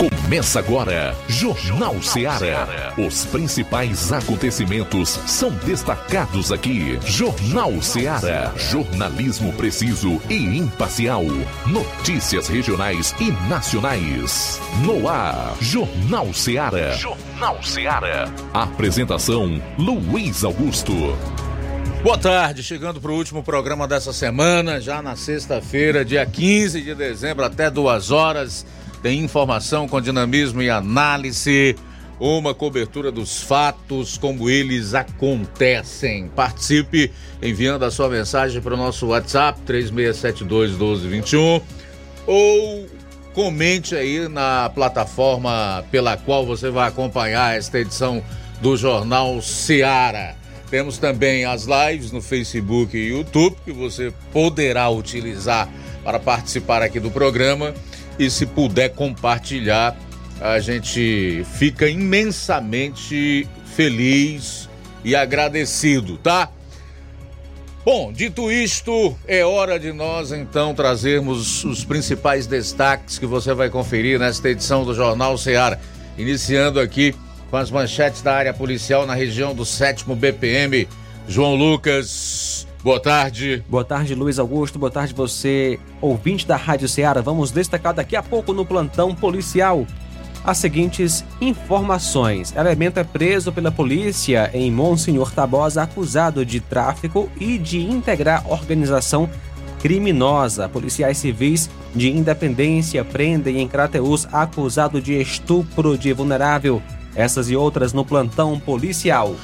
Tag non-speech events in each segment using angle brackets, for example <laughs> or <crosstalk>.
Começa agora, Jornal Seara. Os principais acontecimentos são destacados aqui. Jornal Seara. Jornalismo preciso e imparcial. Notícias regionais e nacionais. No ar, Jornal Seara. Jornal Seara. Apresentação: Luiz Augusto. Boa tarde, chegando para o último programa dessa semana, já na sexta-feira, dia 15 de dezembro, até duas horas. Tem informação com dinamismo e análise, uma cobertura dos fatos como eles acontecem. Participe enviando a sua mensagem para o nosso WhatsApp 3672 1221 ou comente aí na plataforma pela qual você vai acompanhar esta edição do Jornal Seara. Temos também as lives no Facebook e YouTube que você poderá utilizar para participar aqui do programa e se puder compartilhar, a gente fica imensamente feliz e agradecido, tá? Bom, dito isto, é hora de nós então trazermos os principais destaques que você vai conferir nesta edição do Jornal Ceará. Iniciando aqui com as manchetes da área policial na região do 7 BPM. João Lucas, boa tarde. Boa tarde, Luiz Augusto. Boa tarde, você, ouvinte da Rádio Ceará. Vamos destacar daqui a pouco no plantão policial as seguintes informações. Elemento é preso pela polícia em Monsenhor Tabosa acusado de tráfico e de integrar organização criminosa. Policiais civis de Independência prendem em Crateus acusado de estupro de vulnerável. Essas e outras no plantão policial.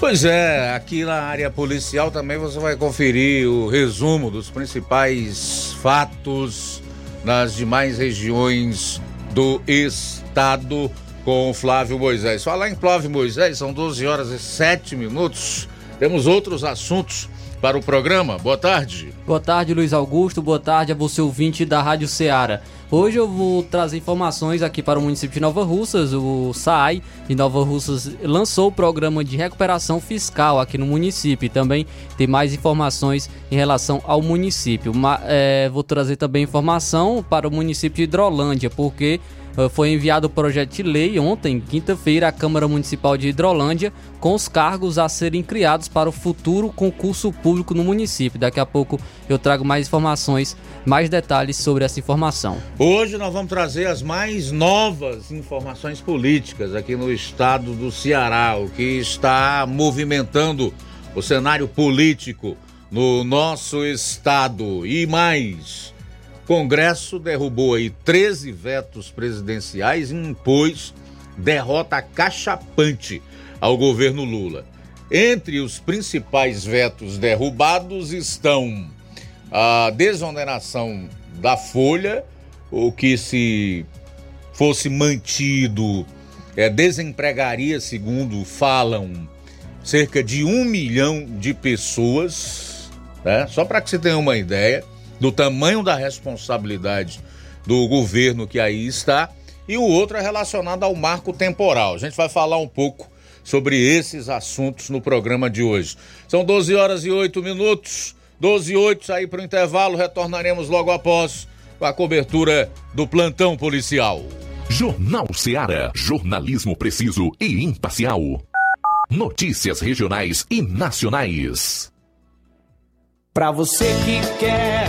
Pois é, aqui na área policial também você vai conferir o resumo dos principais fatos nas demais regiões do estado com Flávio Moisés. Falar em Flávio Moisés, são 12 horas e 7 minutos. Temos outros assuntos para o programa. Boa tarde. Boa tarde, Luiz Augusto. Boa tarde a você, ouvinte da Rádio Ceará. Hoje eu vou trazer informações aqui para o município de Nova Russas. O SAI de Nova Russas lançou o programa de recuperação fiscal aqui no município. E também tem mais informações em relação ao município. É, vou trazer também informação para o município de Hidrolândia, porque foi enviado o projeto de lei ontem, quinta-feira, à Câmara Municipal de Hidrolândia, com os cargos a serem criados para o futuro concurso público no município. Daqui a pouco eu trago mais informações, mais detalhes sobre essa informação. Hoje nós vamos trazer as mais novas informações políticas aqui no estado do Ceará, o que está movimentando o cenário político no nosso estado e mais. Congresso derrubou aí 13 vetos presidenciais e impôs derrota cachapante ao governo Lula. Entre os principais vetos derrubados estão a desoneração da folha, o que se fosse mantido é, desempregaria, segundo falam, cerca de um milhão de pessoas, né? só para que você tenha uma ideia do tamanho da responsabilidade do governo que aí está, e o outro é relacionado ao marco temporal. A gente vai falar um pouco sobre esses assuntos no programa de hoje. São 12 horas e 8 minutos, 12 e 8, sair para o intervalo, retornaremos logo após com a cobertura do plantão policial. Jornal Seara, jornalismo preciso e imparcial. Notícias regionais e nacionais. Para você que quer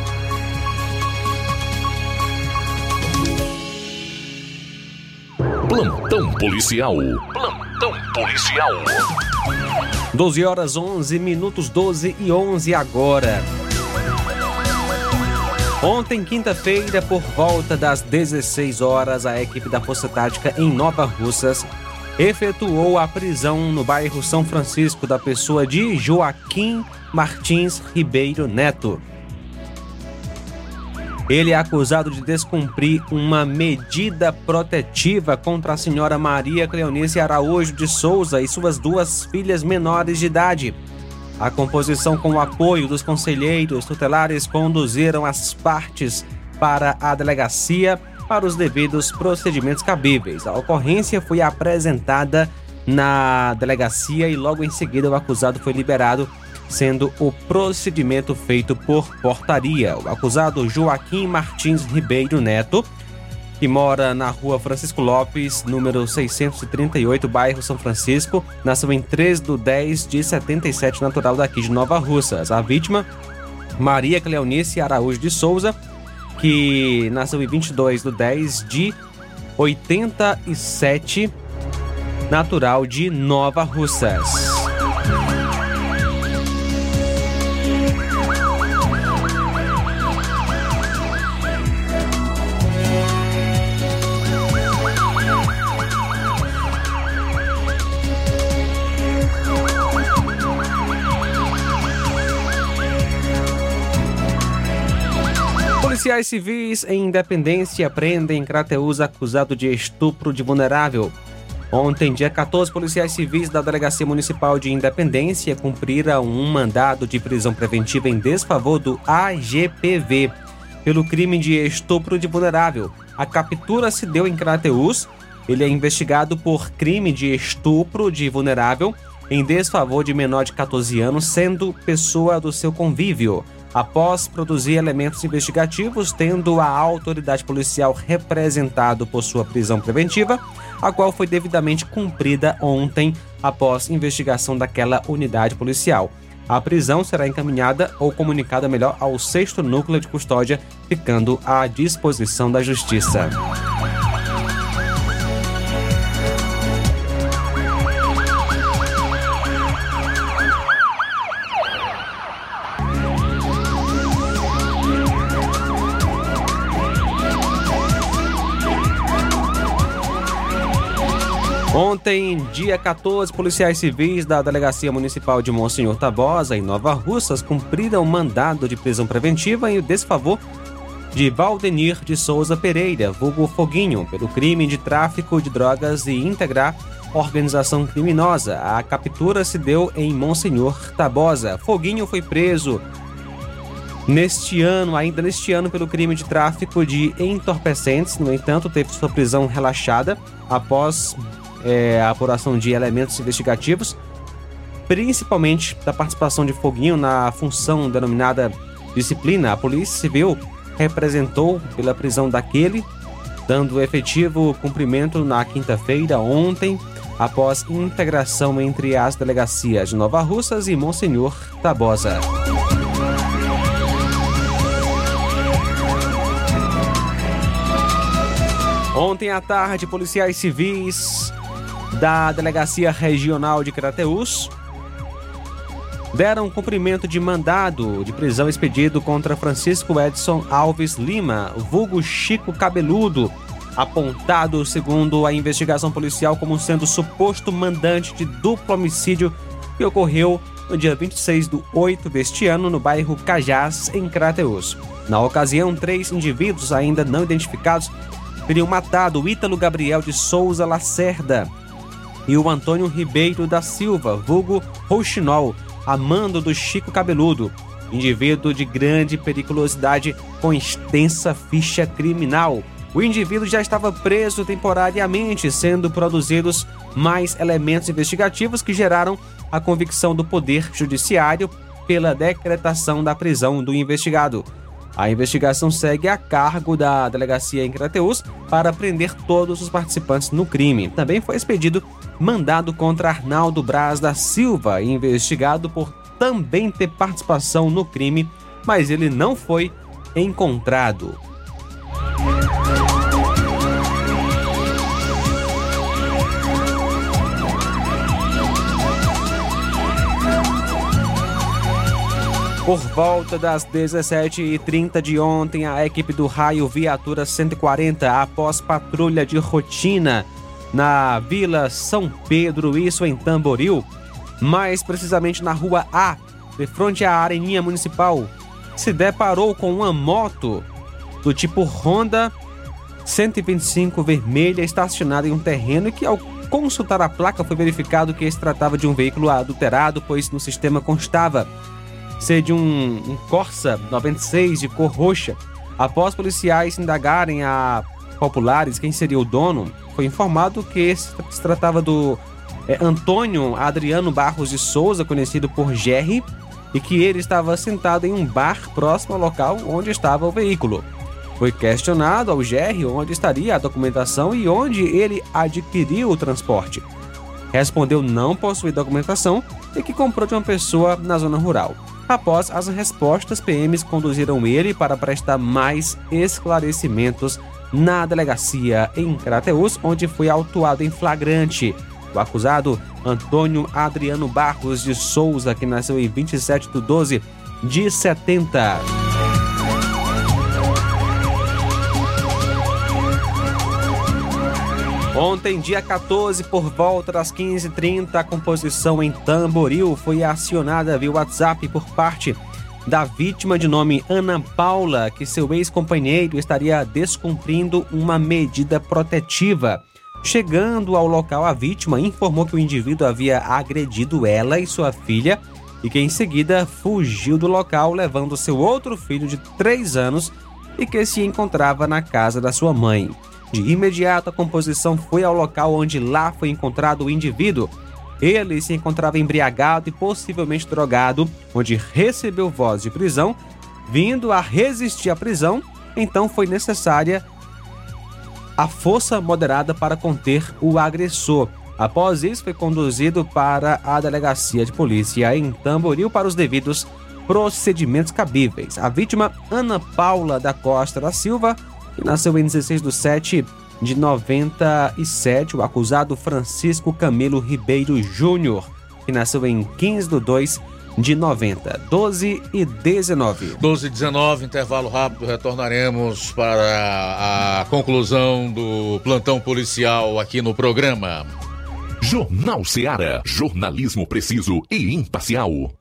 Plantão policial. Plantão policial. 12 horas 11 minutos 12 e 11 agora. Ontem, quinta-feira, por volta das 16 horas, a equipe da Força Tática em Nova Russas efetuou a prisão no bairro São Francisco da pessoa de Joaquim Martins Ribeiro Neto. Ele é acusado de descumprir uma medida protetiva contra a senhora Maria Cleonice Araújo de Souza e suas duas filhas menores de idade. A composição com o apoio dos conselheiros tutelares conduziram as partes para a delegacia para os devidos procedimentos cabíveis. A ocorrência foi apresentada na delegacia e logo em seguida o acusado foi liberado sendo o procedimento feito por portaria. O acusado Joaquim Martins Ribeiro Neto, que mora na rua Francisco Lopes, número 638, bairro São Francisco, nasceu em 3 de 10 de 77, natural daqui de Nova Russas. A vítima, Maria Cleonice Araújo de Souza, que nasceu em 22 de 10 de 87, natural de Nova Russas. Policiais civis em Independência prendem Crateus acusado de estupro de vulnerável. Ontem, dia 14, policiais civis da Delegacia Municipal de Independência cumpriram um mandado de prisão preventiva em desfavor do AGPV pelo crime de estupro de vulnerável. A captura se deu em Crateus. Ele é investigado por crime de estupro de vulnerável em desfavor de menor de 14 anos, sendo pessoa do seu convívio após produzir elementos investigativos, tendo a autoridade policial representado por sua prisão preventiva, a qual foi devidamente cumprida ontem após investigação daquela unidade policial. A prisão será encaminhada ou comunicada melhor ao sexto núcleo de custódia, ficando à disposição da Justiça. Ontem, dia 14, policiais civis da Delegacia Municipal de Monsenhor Tabosa, em Nova Russas, cumpriram mandado de prisão preventiva em desfavor de Valdenir de Souza Pereira, vulgo Foguinho, pelo crime de tráfico de drogas e integrar organização criminosa. A captura se deu em Monsenhor Tabosa. Foguinho foi preso neste ano, ainda neste ano, pelo crime de tráfico de entorpecentes. No entanto, teve sua prisão relaxada após é, a apuração de elementos investigativos, principalmente da participação de Foguinho na função denominada disciplina. A Polícia Civil representou pela prisão daquele, dando efetivo cumprimento na quinta-feira, ontem, após integração entre as delegacias de Nova Russas e Monsenhor Tabosa. Ontem à tarde, policiais civis da Delegacia Regional de Crateús deram cumprimento de mandado de prisão expedido contra Francisco Edson Alves Lima, vulgo Chico Cabeludo, apontado, segundo a investigação policial, como sendo suposto mandante de duplo homicídio que ocorreu no dia 26 de 8 deste ano no bairro Cajás, em Crateus. Na ocasião, três indivíduos ainda não identificados teriam matado Ítalo Gabriel de Souza Lacerda e o Antônio Ribeiro da Silva, vulgo Rouxinol, amando do Chico Cabeludo, indivíduo de grande periculosidade com extensa ficha criminal. O indivíduo já estava preso temporariamente, sendo produzidos mais elementos investigativos que geraram a convicção do Poder Judiciário pela decretação da prisão do investigado. A investigação segue a cargo da delegacia em Crateus para prender todos os participantes no crime. Também foi expedido mandado contra Arnaldo Braz da Silva, investigado por também ter participação no crime, mas ele não foi encontrado. Por volta das 17h30 de ontem, a equipe do Raio Viatura 140, após patrulha de rotina na Vila São Pedro, isso em Tamboril, mais precisamente na Rua A, de frente à Areninha Municipal, se deparou com uma moto do tipo Honda 125 vermelha estacionada em um terreno que ao consultar a placa foi verificado que se tratava de um veículo adulterado, pois no sistema constava ser de um, um Corsa 96 de cor roxa. Após policiais indagarem a populares quem seria o dono, foi informado que se tratava do é, Antônio Adriano Barros de Souza, conhecido por Jerry, e que ele estava sentado em um bar próximo ao local onde estava o veículo. Foi questionado ao Jerry onde estaria a documentação e onde ele adquiriu o transporte. Respondeu não possuir documentação e que comprou de uma pessoa na zona rural. Após as respostas, PMs conduziram ele para prestar mais esclarecimentos na delegacia em Crateus, onde foi autuado em flagrante. O acusado, Antônio Adriano Barros de Souza, que nasceu em 27 de 12 de 70. Ontem, dia 14, por volta das 15h30, a composição em Tamboril foi acionada via WhatsApp por parte da vítima de nome Ana Paula, que seu ex-companheiro estaria descumprindo uma medida protetiva. Chegando ao local, a vítima informou que o indivíduo havia agredido ela e sua filha e que em seguida fugiu do local, levando seu outro filho de 3 anos e que se encontrava na casa da sua mãe. De imediato, a composição foi ao local onde lá foi encontrado o indivíduo. Ele se encontrava embriagado e possivelmente drogado, onde recebeu voz de prisão. Vindo a resistir à prisão, então foi necessária a força moderada para conter o agressor. Após isso, foi conduzido para a delegacia de polícia em Tamboril para os devidos procedimentos cabíveis. A vítima, Ana Paula da Costa da Silva, que nasceu em 16 de 7 de 97, o acusado Francisco Camilo Ribeiro Júnior, que nasceu em 15 de 2 de 90, 12 e 19. 12 e 19, intervalo rápido, retornaremos para a conclusão do plantão policial aqui no programa. Jornal Seara, jornalismo preciso e imparcial.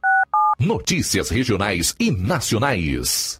Notícias regionais e nacionais.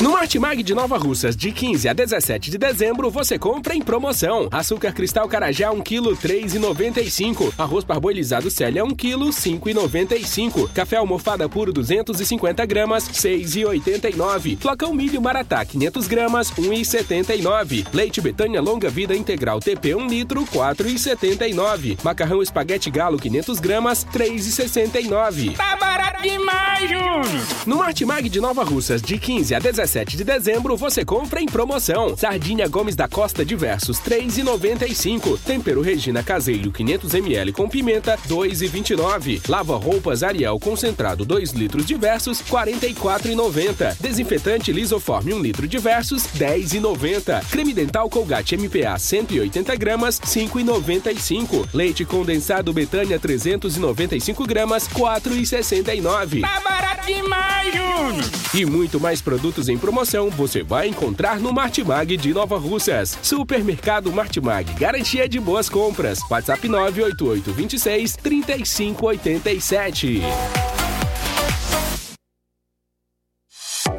No Martimag de Nova Russas, de 15 a 17 de dezembro, você compra em promoção. Açúcar cristal carajá 1 kg 3,95. Arroz parboilizado Célia 1 kg 5,95. Café almofada puro 250 gramas 6,89. Flocão milho maratá 500 gramas 1,79. Leite Betânia longa vida integral TP 1 litro 4,79. Macarrão espaguete galo 500 gramas 3,69. Tá barato demais! No Martimag de Nova Russas, de 15 a 17 de dezembro, você compra em promoção. Sardinha Gomes da Costa Diversos, 3,95. Tempero Regina Caseiro, 500ml com pimenta, 2,29. Lava roupas Ariel concentrado, 2 litros diversos, 44,90. Desinfetante Lisoforme, 1 litro diversos, 10,90. Creme dental Colgate MPA, 180 gramas, 5,95. Leite condensado Betânia, 395 gramas, 4,69. Tá barato demais, Júnior! E muito mais produtos em promoção você vai encontrar no Martimag de Nova Russas. Supermercado Martimag, garantia de boas compras. WhatsApp 988 26 3587.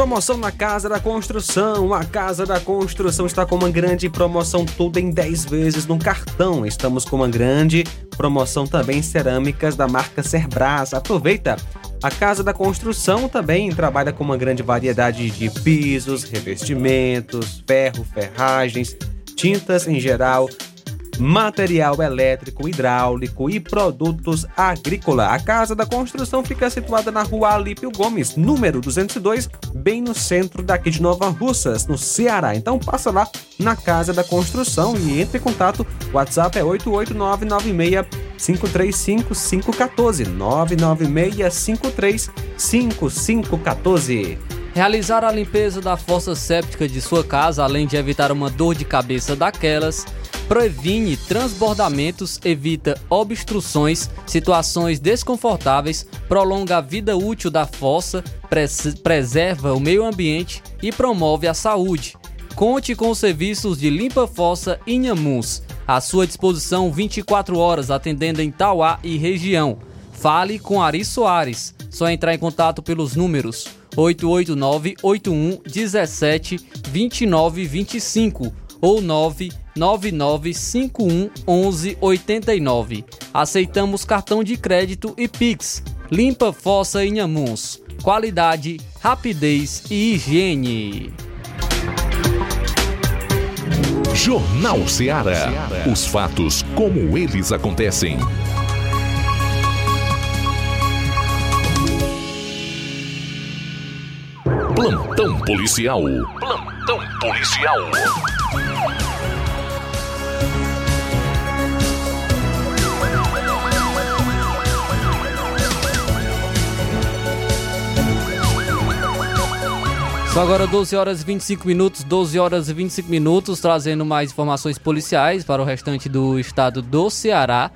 Promoção na Casa da Construção. A Casa da Construção está com uma grande promoção, tudo em 10 vezes no cartão. Estamos com uma grande promoção também em cerâmicas da marca Cerbras. Aproveita! A Casa da Construção também trabalha com uma grande variedade de pisos, revestimentos, ferro, ferragens, tintas em geral, material elétrico, hidráulico e produtos agrícola. A Casa da Construção fica situada na rua Alípio Gomes, número 202, bem no centro daqui de Nova Russas, no Ceará. Então passa lá na Casa da Construção e entre em contato. O WhatsApp é 88996 535 514 996 5514. Realizar a limpeza da fossa séptica de sua casa, além de evitar uma dor de cabeça daquelas, previne transbordamentos, evita obstruções, situações desconfortáveis, prolonga a vida útil da fossa, pres preserva o meio ambiente e promove a saúde. Conte com os serviços de Limpa Fossa Inhamuns, à sua disposição 24 horas, atendendo em Tauá e região. Fale com Ari Soares. Só entrar em contato pelos números 889 81 17 29 25 ou 99951 1189. Aceitamos cartão de crédito e Pix. Limpa Fossa Inhamuns. Qualidade, rapidez e higiene. Jornal Ceará. Os fatos como eles acontecem. Plantão policial. Plantão policial. São agora 12 horas e 25 minutos, 12 horas e 25 minutos, trazendo mais informações policiais para o restante do estado do Ceará.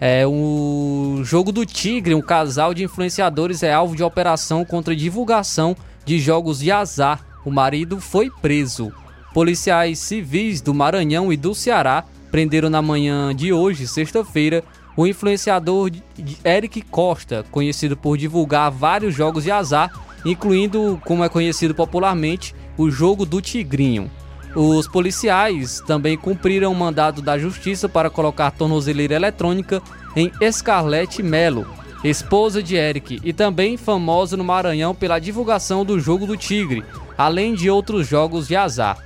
É o jogo do Tigre, um casal de influenciadores é alvo de operação contra divulgação de jogos de azar. O marido foi preso. Policiais civis do Maranhão e do Ceará prenderam na manhã de hoje, sexta-feira, o influenciador Eric Costa, conhecido por divulgar vários jogos de azar incluindo, como é conhecido popularmente, o jogo do Tigrinho. Os policiais também cumpriram o mandado da justiça para colocar tornozeleira eletrônica em Scarlett Melo, esposa de Eric e também famosa no Maranhão pela divulgação do jogo do Tigre, além de outros jogos de azar.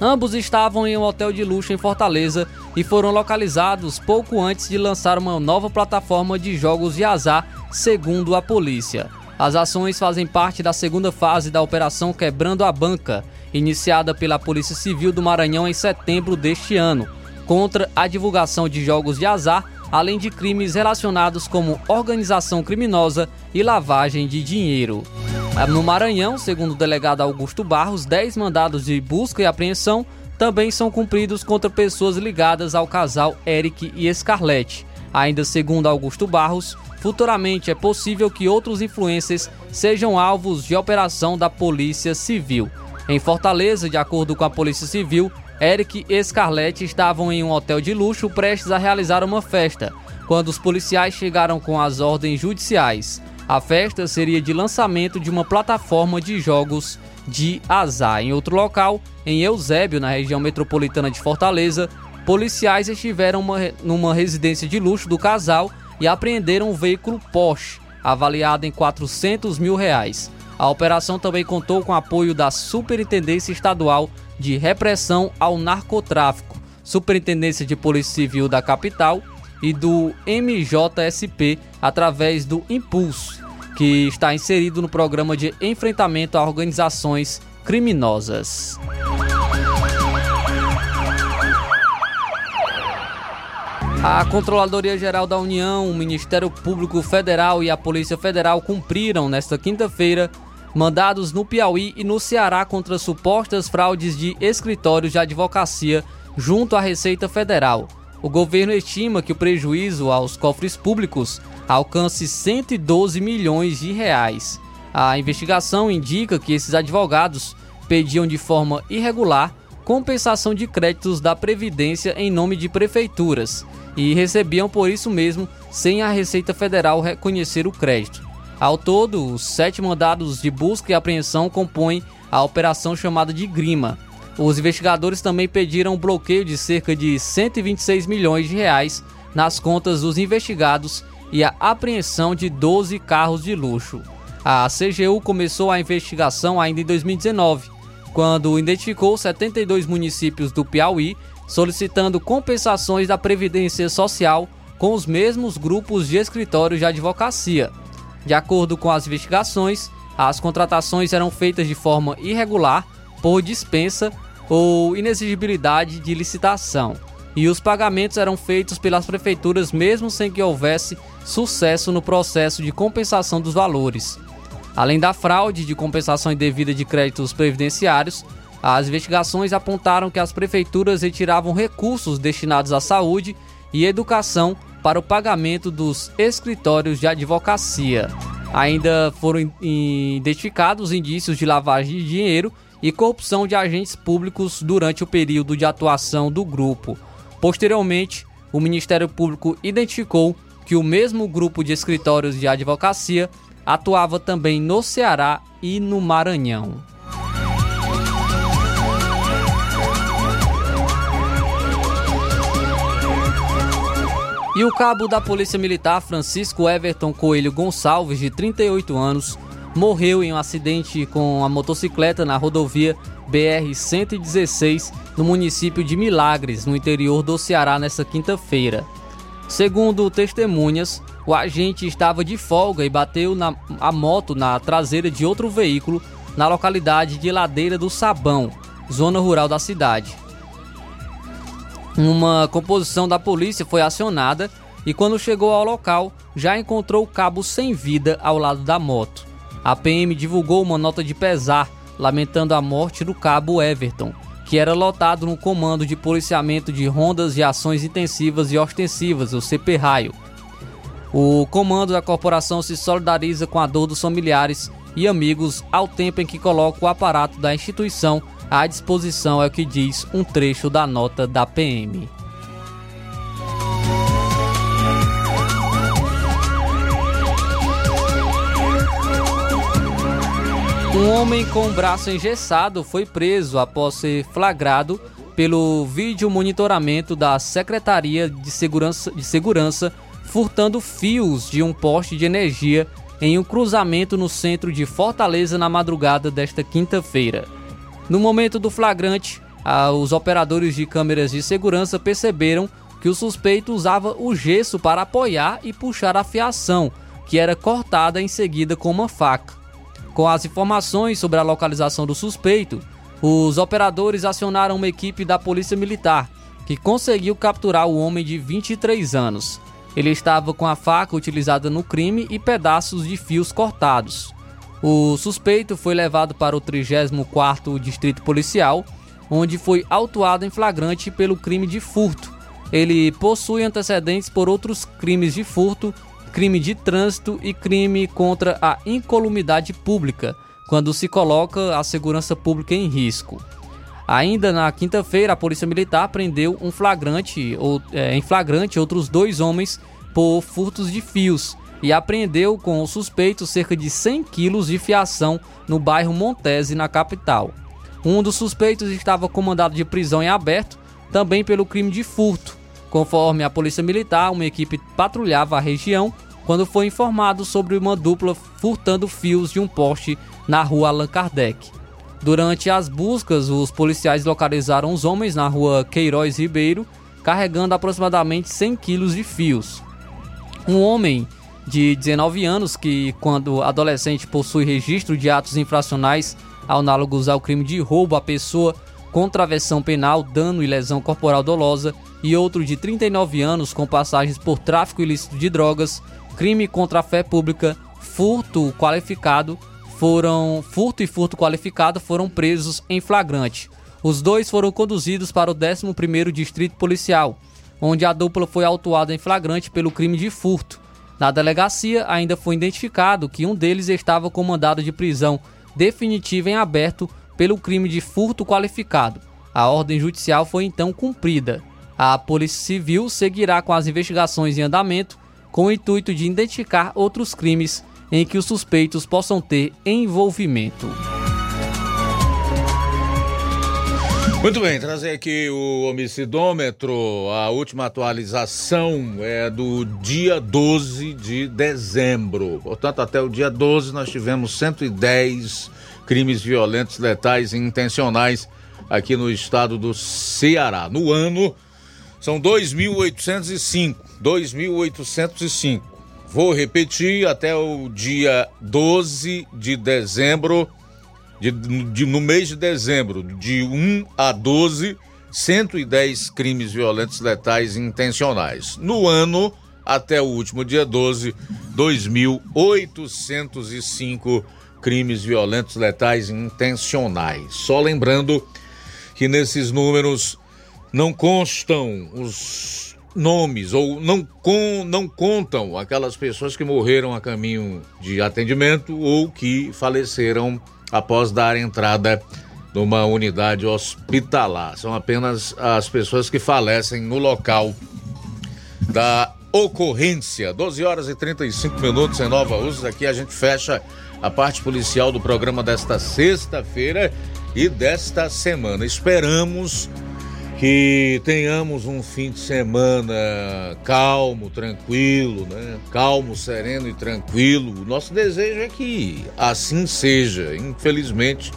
Ambos estavam em um hotel de luxo em Fortaleza e foram localizados pouco antes de lançar uma nova plataforma de jogos de azar, segundo a polícia. As ações fazem parte da segunda fase da Operação Quebrando a Banca, iniciada pela Polícia Civil do Maranhão em setembro deste ano, contra a divulgação de jogos de azar, além de crimes relacionados como organização criminosa e lavagem de dinheiro. No Maranhão, segundo o delegado Augusto Barros, 10 mandados de busca e apreensão também são cumpridos contra pessoas ligadas ao casal Eric e Scarlett. Ainda segundo Augusto Barros, Futuramente é possível que outros influencers sejam alvos de operação da Polícia Civil. Em Fortaleza, de acordo com a Polícia Civil, Eric e Scarlett estavam em um hotel de luxo prestes a realizar uma festa, quando os policiais chegaram com as ordens judiciais. A festa seria de lançamento de uma plataforma de jogos de azar. Em outro local, em Eusébio, na região metropolitana de Fortaleza, policiais estiveram uma, numa residência de luxo do casal e apreenderam um veículo Porsche, avaliado em 400 mil reais. A operação também contou com apoio da Superintendência Estadual de Repressão ao Narcotráfico, Superintendência de Polícia Civil da capital e do MJSP através do Impulso, que está inserido no programa de enfrentamento a organizações criminosas. A Controladoria Geral da União, o Ministério Público Federal e a Polícia Federal cumpriram nesta quinta-feira mandados no Piauí e no Ceará contra supostas fraudes de escritórios de advocacia junto à Receita Federal. O governo estima que o prejuízo aos cofres públicos alcance 112 milhões de reais. A investigação indica que esses advogados pediam de forma irregular compensação de créditos da Previdência em nome de prefeituras e recebiam por isso mesmo sem a Receita Federal reconhecer o crédito. Ao todo, os sete mandados de busca e apreensão compõem a operação chamada de Grima. Os investigadores também pediram um bloqueio de cerca de 126 milhões de reais nas contas dos investigados e a apreensão de 12 carros de luxo. A CGU começou a investigação ainda em 2019, quando identificou 72 municípios do Piauí solicitando compensações da Previdência Social com os mesmos grupos de escritórios de advocacia. De acordo com as investigações, as contratações eram feitas de forma irregular, por dispensa ou inexigibilidade de licitação, e os pagamentos eram feitos pelas prefeituras mesmo sem que houvesse sucesso no processo de compensação dos valores. Além da fraude de compensação indevida de créditos previdenciários, as investigações apontaram que as prefeituras retiravam recursos destinados à saúde e educação para o pagamento dos escritórios de advocacia. Ainda foram identificados indícios de lavagem de dinheiro e corrupção de agentes públicos durante o período de atuação do grupo. Posteriormente, o Ministério Público identificou que o mesmo grupo de escritórios de advocacia atuava também no Ceará e no Maranhão. E o cabo da Polícia Militar Francisco Everton Coelho Gonçalves, de 38 anos, morreu em um acidente com a motocicleta na rodovia BR-116 no município de Milagres, no interior do Ceará, nesta quinta-feira. Segundo testemunhas, o agente estava de folga e bateu na, a moto na traseira de outro veículo na localidade de Ladeira do Sabão, zona rural da cidade. Uma composição da polícia foi acionada e, quando chegou ao local, já encontrou o cabo sem vida ao lado da moto. A PM divulgou uma nota de pesar, lamentando a morte do cabo Everton, que era lotado no Comando de Policiamento de Rondas de Ações Intensivas e Ostensivas, o CP Raio. O comando da corporação se solidariza com a dor dos familiares e amigos ao tempo em que coloca o aparato da instituição à disposição, é o que diz um trecho da nota da PM. Um homem com o braço engessado foi preso após ser flagrado pelo vídeo monitoramento da Secretaria de Segurança, de Segurança furtando fios de um poste de energia em um cruzamento no centro de Fortaleza na madrugada desta quinta-feira. No momento do flagrante, os operadores de câmeras de segurança perceberam que o suspeito usava o gesso para apoiar e puxar a fiação, que era cortada em seguida com uma faca. Com as informações sobre a localização do suspeito, os operadores acionaram uma equipe da Polícia Militar, que conseguiu capturar o homem de 23 anos. Ele estava com a faca utilizada no crime e pedaços de fios cortados. O suspeito foi levado para o 34º Distrito Policial, onde foi autuado em flagrante pelo crime de furto. Ele possui antecedentes por outros crimes de furto crime de trânsito e crime contra a incolumidade pública, quando se coloca a segurança pública em risco. Ainda na quinta-feira, a Polícia Militar prendeu um flagrante, ou, é, em flagrante outros dois homens por furtos de fios e apreendeu com o suspeito cerca de 100 quilos de fiação no bairro Montese, na capital. Um dos suspeitos estava comandado de prisão em aberto, também pelo crime de furto. Conforme a Polícia Militar, uma equipe patrulhava a região quando foi informado sobre uma dupla furtando fios de um poste na rua Allan Kardec. Durante as buscas, os policiais localizaram os homens na rua Queiroz Ribeiro, carregando aproximadamente 100 quilos de fios. Um homem de 19 anos, que, quando adolescente, possui registro de atos infracionais análogos ao crime de roubo à pessoa, contravenção penal, dano e lesão corporal dolosa, e outro de 39 anos com passagens por tráfico ilícito de drogas, crime contra a fé pública, furto qualificado, foram furto e furto qualificado foram presos em flagrante. Os dois foram conduzidos para o 11º Distrito Policial, onde a dupla foi autuada em flagrante pelo crime de furto. Na delegacia ainda foi identificado que um deles estava com mandado de prisão definitiva em aberto pelo crime de furto qualificado. A ordem judicial foi então cumprida. A Polícia Civil seguirá com as investigações em andamento com o intuito de identificar outros crimes em que os suspeitos possam ter envolvimento. Muito bem, trazer aqui o homicidômetro. A última atualização é do dia 12 de dezembro. Portanto, até o dia 12 nós tivemos 110 crimes violentos, letais e intencionais aqui no estado do Ceará. No ano, são 2.805. 2.805. Vou repetir até o dia 12 de dezembro, de, de, no mês de dezembro, de 1 a 12, 110 crimes violentos letais intencionais. No ano, até o último dia 12, 2.805 crimes violentos letais intencionais. Só lembrando que nesses números não constam os nomes ou não, com, não contam aquelas pessoas que morreram a caminho de atendimento ou que faleceram após dar entrada numa unidade hospitalar. São apenas as pessoas que falecem no local da ocorrência. 12 horas e 35 minutos em Nova Rússia. Aqui a gente fecha a parte policial do programa desta sexta-feira e desta semana. Esperamos que tenhamos um fim de semana calmo, tranquilo, né? Calmo, sereno e tranquilo. O nosso desejo é que assim seja. Infelizmente,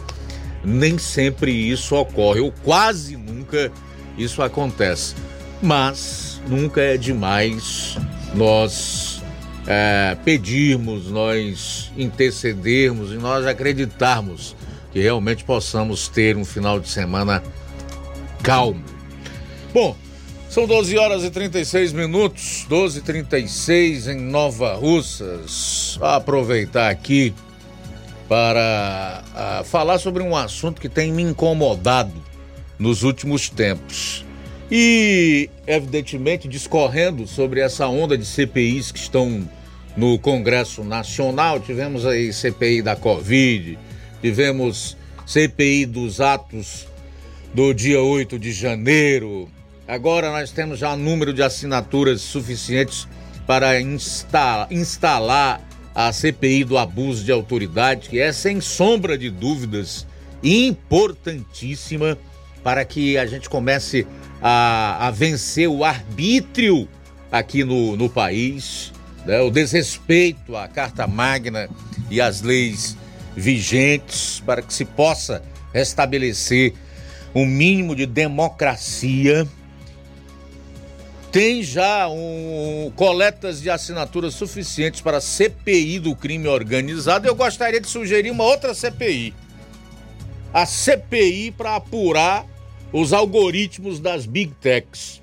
nem sempre isso ocorre, ou quase nunca isso acontece. Mas nunca é demais nós é, pedirmos, nós intercedermos e nós acreditarmos que realmente possamos ter um final de semana. Bom, são 12 horas e 36 minutos, 12 e 36 em Nova Russas. Vou aproveitar aqui para ah, falar sobre um assunto que tem me incomodado nos últimos tempos. E, evidentemente, discorrendo sobre essa onda de CPIs que estão no Congresso Nacional, tivemos aí CPI da Covid, tivemos CPI dos atos do dia 8 de janeiro. Agora nós temos já número de assinaturas suficientes para instalar, instalar a CPI do abuso de autoridade, que é sem sombra de dúvidas importantíssima para que a gente comece a, a vencer o arbítrio aqui no, no país, né? o desrespeito à Carta Magna e às leis vigentes, para que se possa restabelecer um mínimo de democracia. Tem já um, coletas de assinaturas suficientes para a CPI do crime organizado. Eu gostaria de sugerir uma outra CPI. A CPI para apurar os algoritmos das big techs.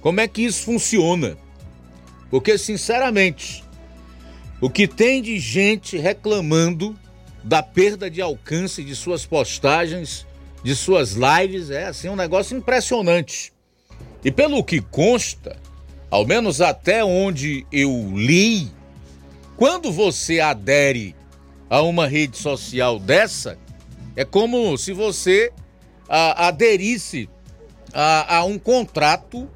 Como é que isso funciona? Porque, sinceramente, o que tem de gente reclamando da perda de alcance de suas postagens, de suas lives, é assim um negócio impressionante. E pelo que consta, ao menos até onde eu li, quando você adere a uma rede social dessa, é como se você a, aderisse a, a um contrato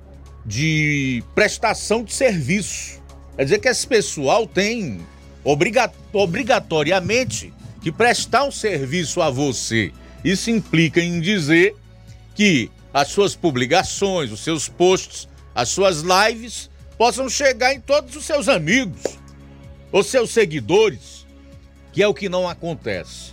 de prestação de serviço. Quer dizer que esse pessoal tem obriga obrigatoriamente que prestar um serviço a você. Isso implica em dizer que as suas publicações, os seus posts, as suas lives possam chegar em todos os seus amigos, os seus seguidores, que é o que não acontece.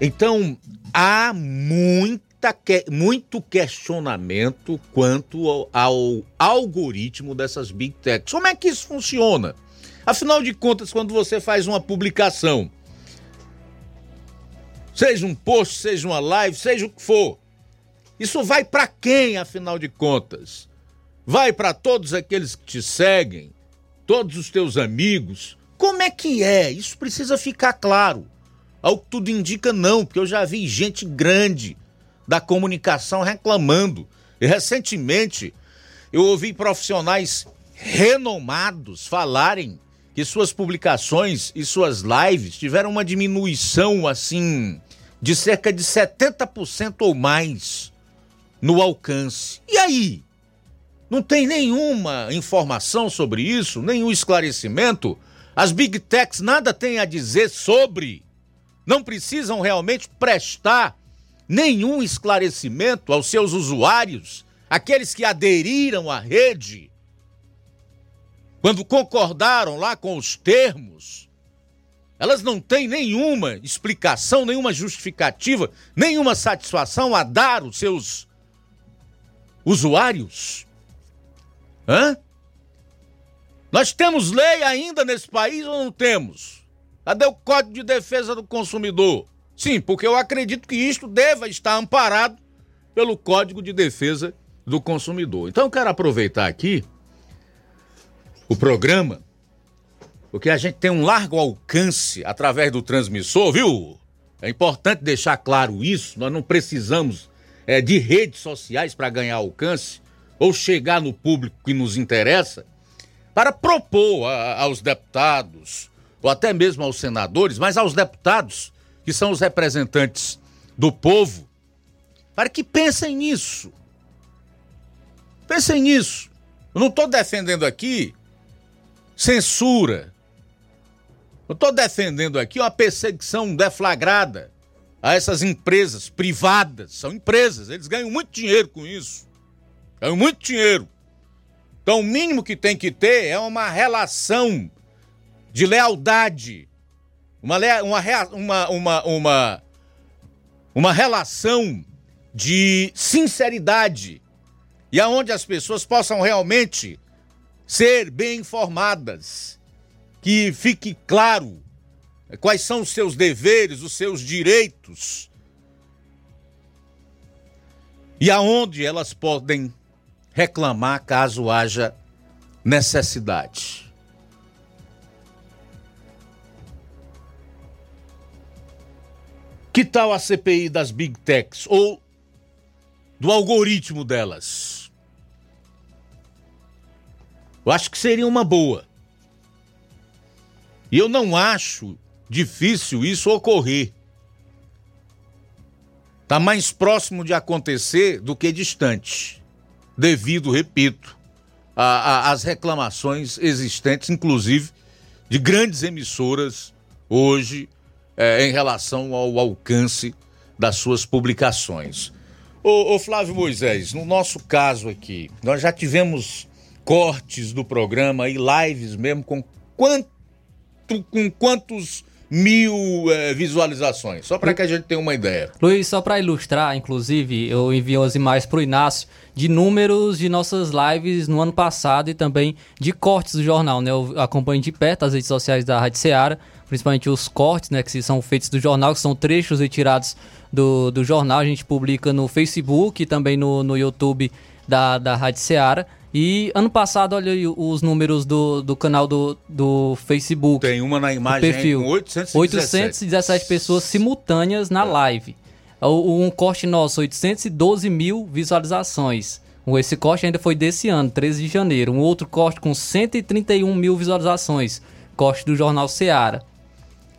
Então, há muita, muito questionamento quanto ao, ao algoritmo dessas big techs. Como é que isso funciona? Afinal de contas, quando você faz uma publicação, seja um post, seja uma live, seja o que for, isso vai para quem, afinal de contas? Vai para todos aqueles que te seguem, todos os teus amigos? Como é que é? Isso precisa ficar claro. Ao que tudo indica, não, porque eu já vi gente grande da comunicação reclamando. E recentemente eu ouvi profissionais renomados falarem que suas publicações e suas lives tiveram uma diminuição assim de cerca de 70% ou mais no alcance. E aí? Não tem nenhuma informação sobre isso, nenhum esclarecimento? As big techs nada têm a dizer sobre não precisam realmente prestar nenhum esclarecimento aos seus usuários, aqueles que aderiram à rede, quando concordaram lá com os termos, elas não têm nenhuma explicação, nenhuma justificativa, nenhuma satisfação a dar aos seus usuários. Hã? Nós temos lei ainda nesse país ou não temos? Cadê o Código de Defesa do Consumidor? Sim, porque eu acredito que isto deva estar amparado pelo Código de Defesa do Consumidor. Então eu quero aproveitar aqui o programa, porque a gente tem um largo alcance através do transmissor, viu? É importante deixar claro isso. Nós não precisamos é, de redes sociais para ganhar alcance ou chegar no público que nos interessa para propor a, aos deputados, ou até mesmo aos senadores, mas aos deputados, que são os representantes do povo, para que pensem nisso. Pensem nisso. Eu não estou defendendo aqui censura. Eu estou defendendo aqui uma perseguição deflagrada a essas empresas privadas. São empresas, eles ganham muito dinheiro com isso. Ganham muito dinheiro. Então, o mínimo que tem que ter é uma relação de lealdade, uma, uma, uma, uma, uma, relação de sinceridade e aonde as pessoas possam realmente ser bem informadas, que fique claro quais são os seus deveres, os seus direitos e aonde elas podem reclamar caso haja necessidade. Que tal a CPI das Big Techs ou do algoritmo delas? Eu acho que seria uma boa. E eu não acho difícil isso ocorrer. Está mais próximo de acontecer do que distante, devido, repito, às reclamações existentes, inclusive de grandes emissoras hoje é, em relação ao alcance das suas publicações. Ô, ô, Flávio Moisés, no nosso caso aqui, nós já tivemos cortes do programa e lives mesmo com quanto, com quantos mil é, visualizações, só para que a gente tenha uma ideia. Luiz, só para ilustrar, inclusive, eu enviei as imagens para o Inácio de números de nossas lives no ano passado e também de cortes do jornal, né? Eu acompanho de perto as redes sociais da Rádio Ceará, principalmente os cortes, né, que são feitos do jornal, que são trechos retirados do, do jornal, a gente publica no Facebook e também no, no YouTube da, da Rádio Ceará. E ano passado, olha aí os números do, do canal do, do Facebook. Tem uma na imagem perfil, com 817. 817 pessoas simultâneas na live. Um corte nosso, 812 mil visualizações. Esse corte ainda foi desse ano, 13 de janeiro. Um outro corte com 131 mil visualizações. Corte do Jornal Seara.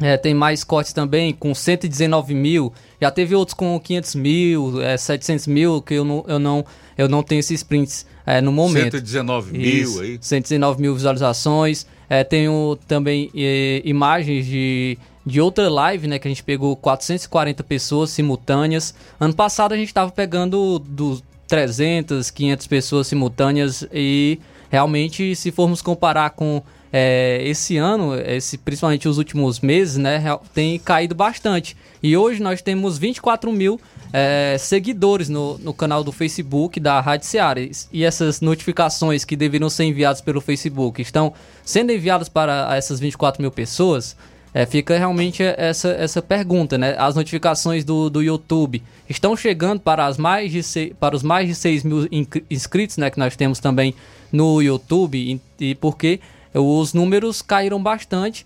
É, tem mais cortes também com 119 mil. Já teve outros com 500 mil, é, 700 mil, que eu não, eu não, eu não tenho esses prints é, no momento. 119 Isso, mil aí. 119 mil visualizações. É, tenho também é, imagens de, de outra live, né? Que a gente pegou 440 pessoas simultâneas. Ano passado a gente estava pegando dos 300, 500 pessoas simultâneas e realmente se formos comparar com é, esse ano, esse, principalmente os últimos meses, né, tem caído bastante. E hoje nós temos 24 mil é, seguidores no, no canal do Facebook da Rádio Seara. E essas notificações que deveriam ser enviadas pelo Facebook estão sendo enviadas para essas 24 mil pessoas. É, fica realmente essa, essa pergunta, né? As notificações do, do YouTube estão chegando para, as mais de se, para os mais de 6 mil inscritos, né? Que nós temos também no YouTube. E, e porque os números caíram bastante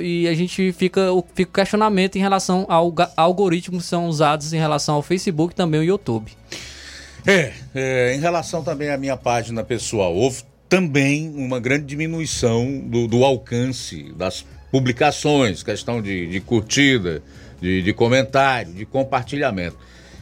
e a gente fica o fica questionamento em relação ao algoritmos que são usados em relação ao Facebook e também o YouTube. É, é, em relação também à minha página pessoal, houve também uma grande diminuição do, do alcance das publicações, questão de, de curtida, de, de comentário, de compartilhamento.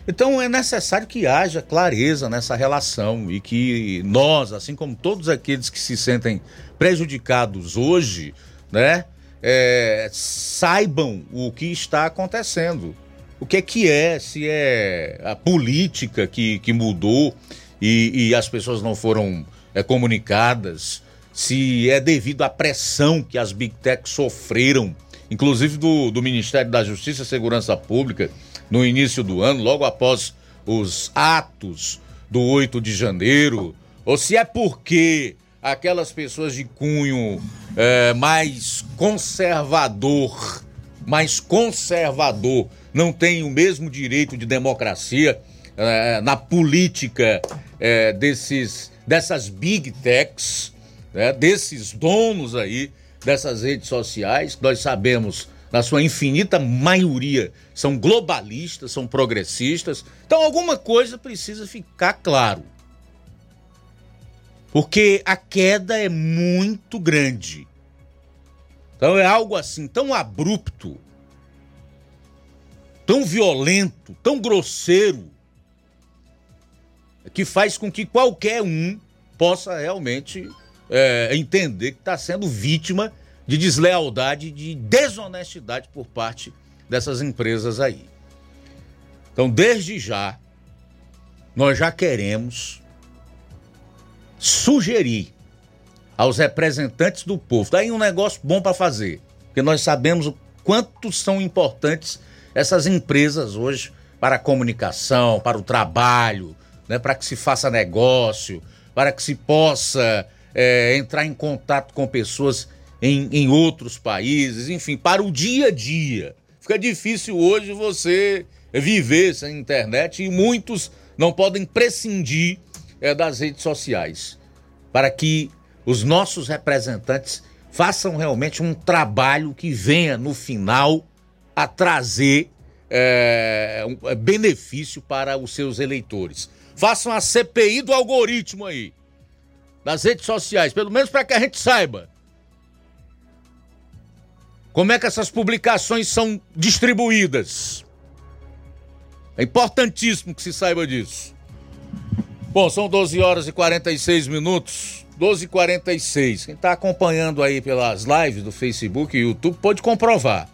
Então é necessário que haja clareza nessa relação e que nós, assim como todos aqueles que se sentem prejudicados hoje, né, é, saibam o que está acontecendo. O que é que é, se é a política que, que mudou e, e as pessoas não foram é, comunicadas, se é devido à pressão que as Big Tech sofreram, inclusive do, do Ministério da Justiça e Segurança Pública, no início do ano, logo após os atos do 8 de janeiro, ou se é porque aquelas pessoas de cunho é, mais conservador, mais conservador, não têm o mesmo direito de democracia é, na política é, desses, dessas big techs, né, desses donos aí dessas redes sociais, nós sabemos na sua infinita maioria são globalistas, são progressistas. Então alguma coisa precisa ficar claro. Porque a queda é muito grande. Então é algo assim tão abrupto, tão violento, tão grosseiro, que faz com que qualquer um possa realmente é, entender que está sendo vítima de deslealdade, de desonestidade por parte dessas empresas aí. Então, desde já, nós já queremos sugerir aos representantes do povo. Daí um negócio bom para fazer, porque nós sabemos o quanto são importantes essas empresas hoje para a comunicação, para o trabalho, né, para que se faça negócio, para que se possa é, entrar em contato com pessoas em, em outros países, enfim, para o dia a dia. Fica difícil hoje você viver sem internet e muitos não podem prescindir é, das redes sociais para que os nossos representantes façam realmente um trabalho que venha no final a trazer é, um é, benefício para os seus eleitores. Façam a CPI do algoritmo aí, das redes sociais, pelo menos para que a gente saiba como é que essas publicações são distribuídas. É importantíssimo que se saiba disso. Bom, são 12 horas e 46 minutos. 12 e 46. Quem está acompanhando aí pelas lives do Facebook e YouTube pode comprovar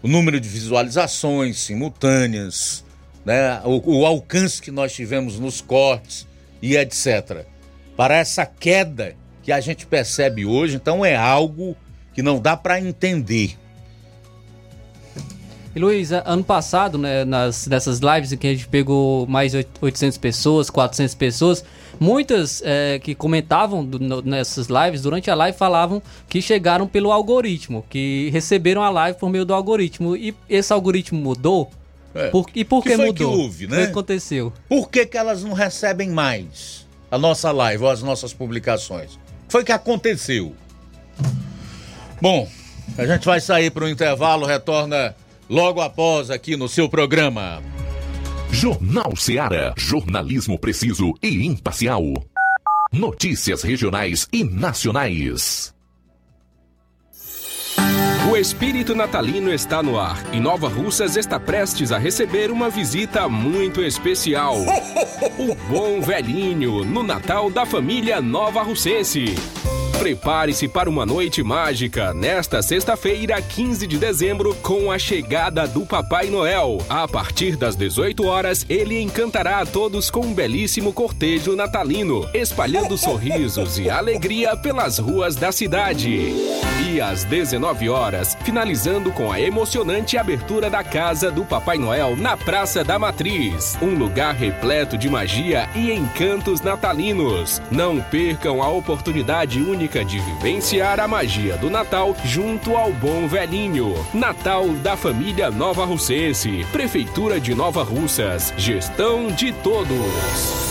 o número de visualizações simultâneas, né? o, o alcance que nós tivemos nos cortes e etc. Para essa queda que a gente percebe hoje, então é algo que não dá para entender. E Luiz, ano passado, né, nas, nessas lives em que a gente pegou mais 800 pessoas, 400 pessoas, muitas é, que comentavam do, no, nessas lives, durante a live, falavam que chegaram pelo algoritmo, que receberam a live por meio do algoritmo. E esse algoritmo mudou? É. Por, e por que, que foi mudou? Que houve, né? O que aconteceu? Por que, que elas não recebem mais a nossa live ou as nossas publicações? O que foi que aconteceu? Bom, a gente vai sair para o intervalo, retorna logo após aqui no seu programa. Jornal Seara. Jornalismo preciso e imparcial. Notícias regionais e nacionais. O espírito natalino está no ar e Nova Russas está prestes a receber uma visita muito especial. O Bom Velhinho, no Natal da família Nova Russense. Prepare-se para uma noite mágica nesta sexta-feira, 15 de dezembro, com a chegada do Papai Noel. A partir das 18 horas, ele encantará a todos com um belíssimo cortejo natalino, espalhando sorrisos e alegria pelas ruas da cidade. E às 19 horas, finalizando com a emocionante abertura da casa do Papai Noel na Praça da Matriz, um lugar repleto de magia e encantos natalinos. Não percam a oportunidade única de vivenciar a magia do Natal junto ao Bom Velhinho. Natal da família Nova Russense, Prefeitura de Nova Russas, gestão de todos.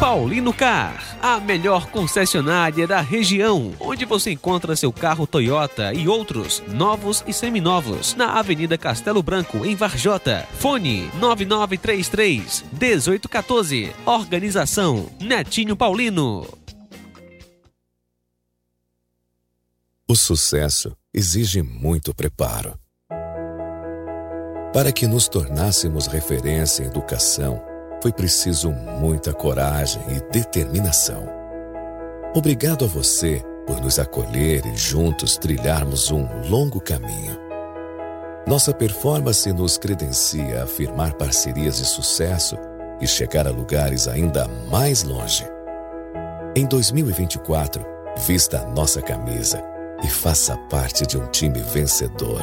Paulino Car, a melhor concessionária da região, onde você encontra seu carro Toyota e outros novos e seminovos, na Avenida Castelo Branco, em Varjota. Fone 9933 1814. Organização Netinho Paulino. O sucesso exige muito preparo. Para que nos tornássemos referência em educação, foi preciso muita coragem e determinação. Obrigado a você por nos acolher e juntos trilharmos um longo caminho. Nossa performance nos credencia a firmar parcerias de sucesso e chegar a lugares ainda mais longe. Em 2024, vista a nossa camisa e faça parte de um time vencedor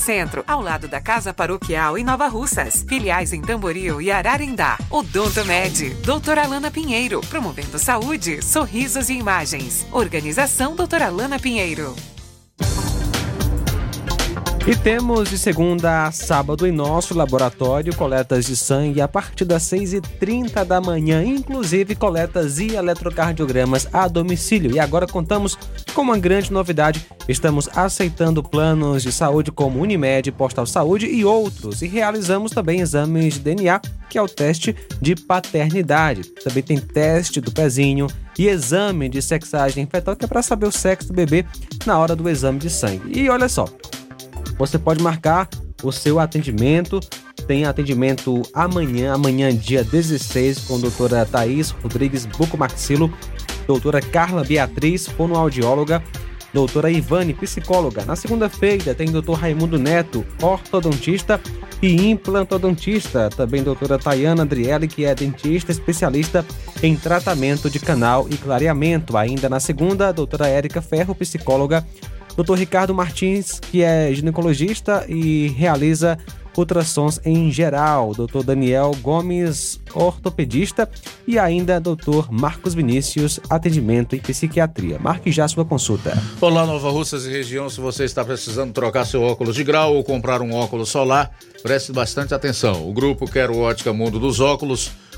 Centro, ao lado da Casa Paroquial em Nova Russas. Filiais em Tamboril e Ararindá. Odonto Med, doutora Alana Pinheiro, promovendo saúde, sorrisos e imagens. Organização doutora Alana Pinheiro. E temos de segunda a sábado em nosso laboratório coletas de sangue a partir das 6h30 da manhã, inclusive coletas e eletrocardiogramas a domicílio. E agora contamos com uma grande novidade: estamos aceitando planos de saúde como Unimed, Postal Saúde e outros. E realizamos também exames de DNA, que é o teste de paternidade. Também tem teste do pezinho e exame de sexagem fetal, que é para saber o sexo do bebê na hora do exame de sangue. E olha só. Você pode marcar o seu atendimento. Tem atendimento amanhã, amanhã, dia 16, com a doutora Thaís Rodrigues Bucomaxilo, doutora Carla Beatriz, fonoaudióloga, doutora Ivane, psicóloga. Na segunda-feira tem doutor Raimundo Neto, ortodontista e implantodontista. Também doutora Tayana Adriele, que é dentista especialista em tratamento de canal e clareamento. Ainda na segunda, doutora Érica Ferro, psicóloga, Dr. Ricardo Martins, que é ginecologista e realiza ultrassons em geral, Dr. Daniel Gomes, ortopedista, e ainda Dr. Marcos Vinícius, atendimento em psiquiatria. Marque já sua consulta. Olá, Nova Russas e região. Se você está precisando trocar seu óculos de grau ou comprar um óculos solar, preste bastante atenção. O grupo Quero Ótica Mundo dos Óculos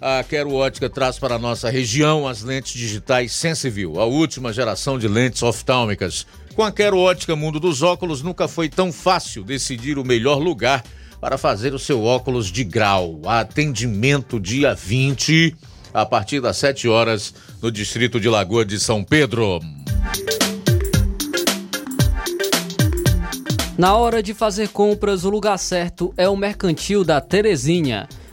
a Quero Ótica traz para a nossa região as lentes digitais Sensiview, a última geração de lentes oftálmicas. Com a Quero Ótica Mundo dos Óculos, nunca foi tão fácil decidir o melhor lugar para fazer o seu óculos de grau. Atendimento dia 20, a partir das 7 horas, no distrito de Lagoa de São Pedro. Na hora de fazer compras, o lugar certo é o Mercantil da Terezinha.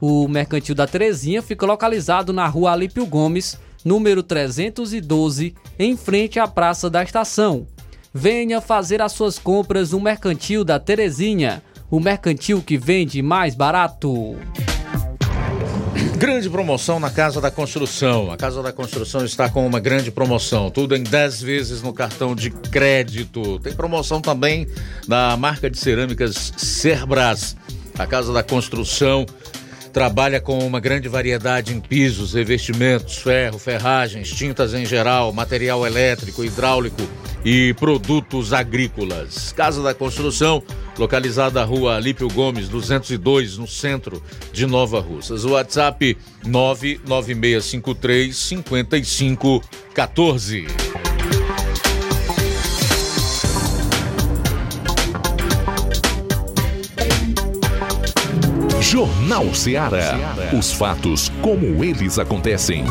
O Mercantil da Terezinha fica localizado na rua Alípio Gomes, número 312, em frente à Praça da Estação. Venha fazer as suas compras no Mercantil da Terezinha, o mercantil que vende mais barato. Grande promoção na Casa da Construção. A Casa da Construção está com uma grande promoção, tudo em 10 vezes no cartão de crédito. Tem promoção também da marca de cerâmicas Cerbras. A Casa da Construção trabalha com uma grande variedade em pisos, revestimentos, ferro, ferragens, tintas em geral, material elétrico, hidráulico e produtos agrícolas. Casa da Construção, localizada na rua Alípio Gomes, 202, no centro de Nova Russas. WhatsApp 99653 5514. Jornal Ceará. Os fatos como eles acontecem.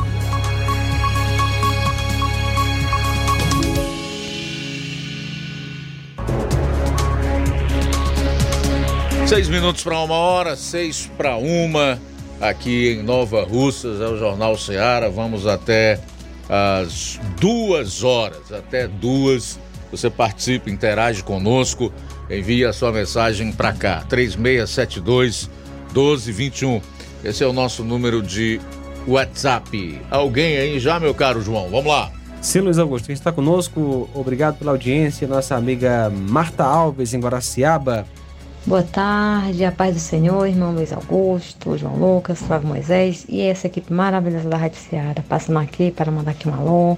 Seis minutos para uma hora, seis para uma, aqui em Nova Russas, é o Jornal Ceará. Vamos até as duas horas, até duas. Você participa, interage conosco, envia a sua mensagem para cá, 3672 1221. Esse é o nosso número de WhatsApp. Alguém aí já, meu caro João? Vamos lá. Sim, Luiz Augusto, quem está conosco, obrigado pela audiência, nossa amiga Marta Alves, em Guaraciaba. Boa tarde, a paz do Senhor, irmão Luiz Augusto, João Lucas, Flávio Moisés e essa equipe maravilhosa da Rádio Ceará. Passando aqui para mandar aqui um alô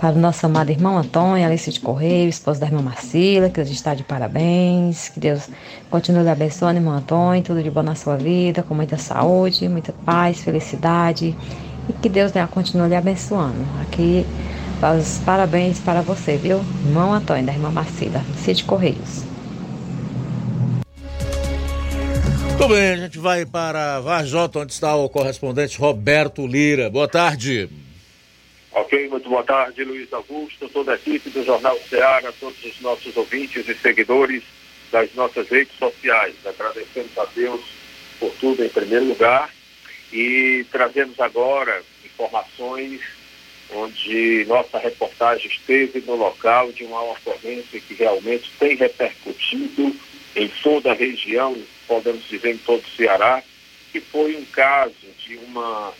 para o nosso amado irmão Antônio, Alice de Correio, esposa da irmã Marcila, que a gente está de parabéns. Que Deus continue lhe abençoando, irmão Antônio, tudo de bom na sua vida, com muita saúde, muita paz, felicidade. E que Deus né, continue lhe abençoando. Aqui, os parabéns para você, viu? Irmão Antônio, da irmã Marcila, Cid Correios. Muito bem, a gente vai para Varjota, onde está o correspondente Roberto Lira. Boa tarde. Ok, muito boa tarde, Luiz Augusto, toda a equipe do Jornal Ceará, todos os nossos ouvintes e seguidores das nossas redes sociais. Agradecemos a Deus por tudo em primeiro lugar e trazemos agora informações onde nossa reportagem esteve no local de uma ocorrência que realmente tem repercutido em toda a região, podemos dizer em todo o Ceará, que foi um caso de uma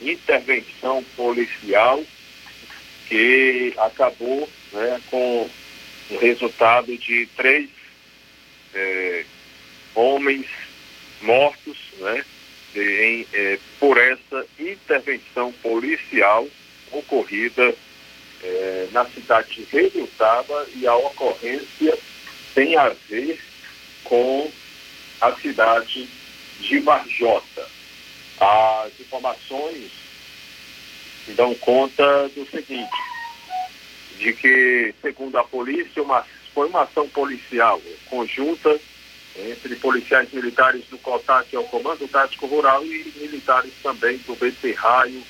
intervenção policial que acabou né, com o resultado de três eh, homens mortos né, em, eh, por essa intervenção policial ocorrida eh, na cidade de Redutaba e a ocorrência tem a ver com a cidade de Varjota. As informações dão conta do seguinte, de que, segundo a polícia, uma, foi uma ação policial conjunta entre policiais militares do COTAC, que é o Comando Tático Rural, e militares também do BC Raio,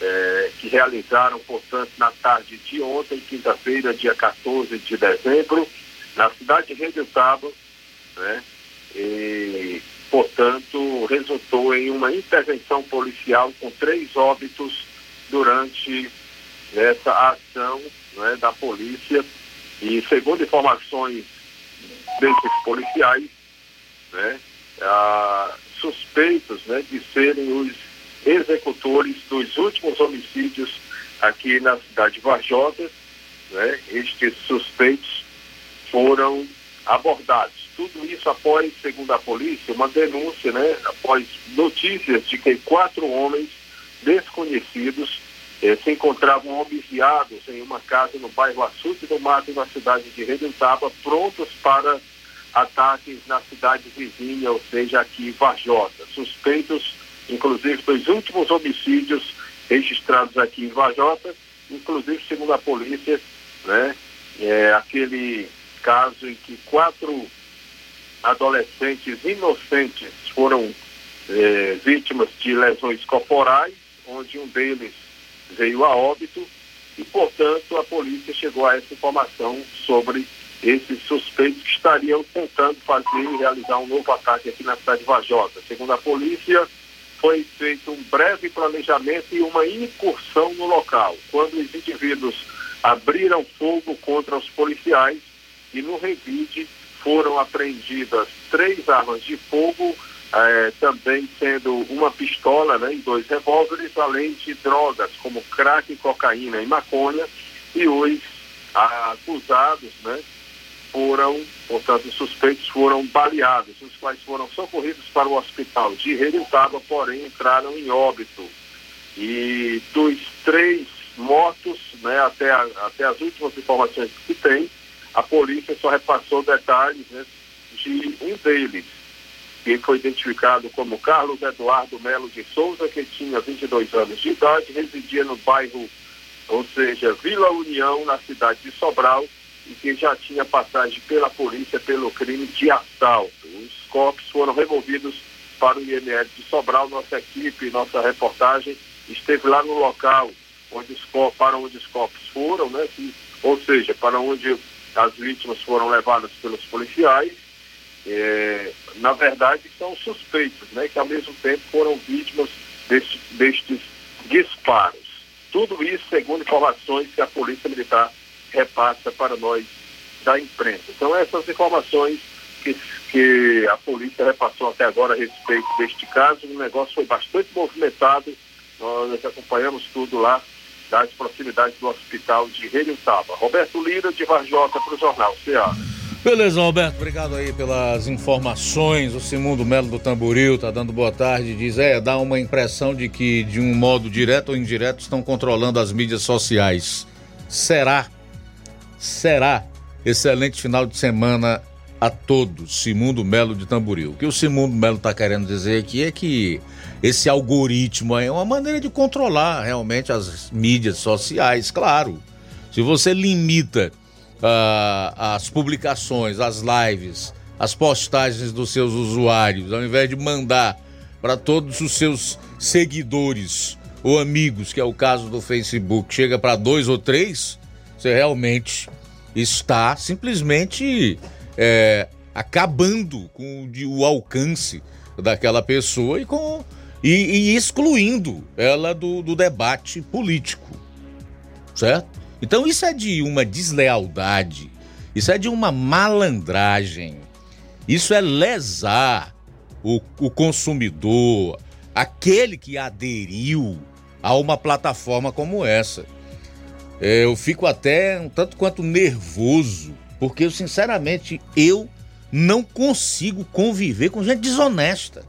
eh, que realizaram, portanto, na tarde de ontem, quinta-feira, dia 14 de dezembro, na cidade de Redutaba, né? E, portanto, resultou em uma intervenção policial com três óbitos durante essa ação né, da polícia. E, segundo informações desses policiais, né, ah, suspeitos né, de serem os executores dos últimos homicídios aqui na cidade de Varjota. Né, estes suspeitos foram abordados. Tudo isso após, segundo a polícia, uma denúncia, né, após notícias de que quatro homens desconhecidos eh, se encontravam homiziados em uma casa no bairro Açude do Mato, na cidade de Redutaba, prontos para ataques na cidade vizinha, ou seja, aqui em Varjota. Suspeitos, inclusive, dos últimos homicídios registrados aqui em Varjota, inclusive, segundo a polícia, né, é, aquele caso em que quatro adolescentes inocentes foram eh, vítimas de lesões corporais, onde um deles veio a óbito e, portanto, a polícia chegou a essa informação sobre esses suspeitos que estariam tentando fazer e realizar um novo ataque aqui na cidade de Vajota. Segundo a polícia, foi feito um breve planejamento e uma incursão no local. Quando os indivíduos abriram fogo contra os policiais e no revide foram apreendidas três armas de fogo, eh, também sendo uma pistola né, e dois revólveres, além de drogas como crack, cocaína e maconha, e os acusados né, foram, portanto, os suspeitos foram baleados, os quais foram socorridos para o hospital de Redutaba, porém entraram em óbito. E dos três mortos, né, até, a, até as últimas informações que tem, a polícia só repassou detalhes né, de um deles, que foi identificado como Carlos Eduardo Melo de Souza, que tinha 22 anos de idade, residia no bairro, ou seja, Vila União, na cidade de Sobral, e que já tinha passagem pela polícia pelo crime de assalto. Os corpos foram removidos para o IML de Sobral. Nossa equipe, nossa reportagem esteve lá no local onde os, para onde os corpos foram, né? Ou seja, para onde as vítimas foram levadas pelos policiais. É, na verdade, são suspeitos, né? Que ao mesmo tempo foram vítimas deste, destes disparos. Tudo isso segundo informações que a Polícia Militar repassa para nós da imprensa. Então, essas informações que, que a polícia repassou até agora a respeito deste caso, o negócio foi bastante movimentado, nós acompanhamos tudo lá das proximidades do hospital de Relutaba. Roberto Lira, de Varjota, para o Jornal Ceará. Beleza, Roberto, obrigado aí pelas informações. O Simundo Melo do Tamboril tá dando boa tarde. Diz: é, dá uma impressão de que, de um modo direto ou indireto, estão controlando as mídias sociais. Será? Será? Excelente final de semana a todos. Simundo Melo de Tamboril. O que o Simundo Melo está querendo dizer aqui é que esse algoritmo é uma maneira de controlar realmente as mídias sociais, claro. Se você limita uh, as publicações, as lives as postagens dos seus usuários, ao invés de mandar para todos os seus seguidores ou amigos, que é o caso do Facebook, chega para dois ou três, você realmente está simplesmente é, acabando com o, o alcance daquela pessoa e com e, e excluindo ela do, do debate político, certo? Então isso é de uma deslealdade, isso é de uma malandragem, isso é lesar o, o consumidor, aquele que aderiu a uma plataforma como essa. É, eu fico até um tanto quanto nervoso, porque sinceramente eu não consigo conviver com gente desonesta.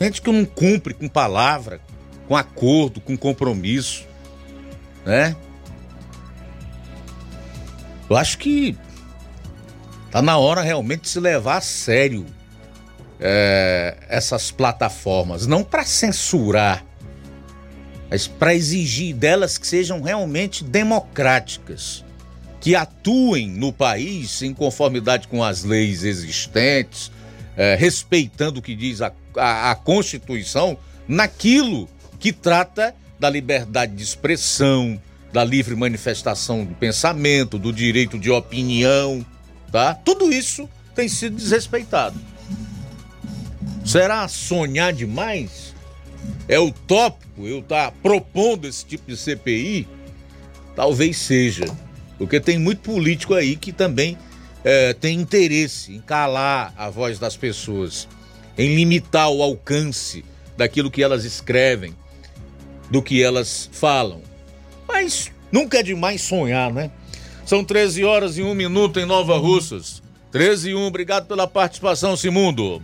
Gente que não cumpre com palavra, com acordo, com compromisso, né? Eu acho que tá na hora realmente de se levar a sério é, essas plataformas, não para censurar, mas para exigir delas que sejam realmente democráticas, que atuem no país em conformidade com as leis existentes, é, respeitando o que diz a, a, a Constituição, naquilo que trata da liberdade de expressão, da livre manifestação do pensamento, do direito de opinião, tá? Tudo isso tem sido desrespeitado. Será sonhar demais? É utópico eu estar tá propondo esse tipo de CPI? Talvez seja, porque tem muito político aí que também é, tem interesse em calar a voz das pessoas, em limitar o alcance daquilo que elas escrevem, do que elas falam. Mas nunca é demais sonhar, né? São 13 horas e 1 minuto em Nova Russas. 13 e 1, obrigado pela participação, Simundo.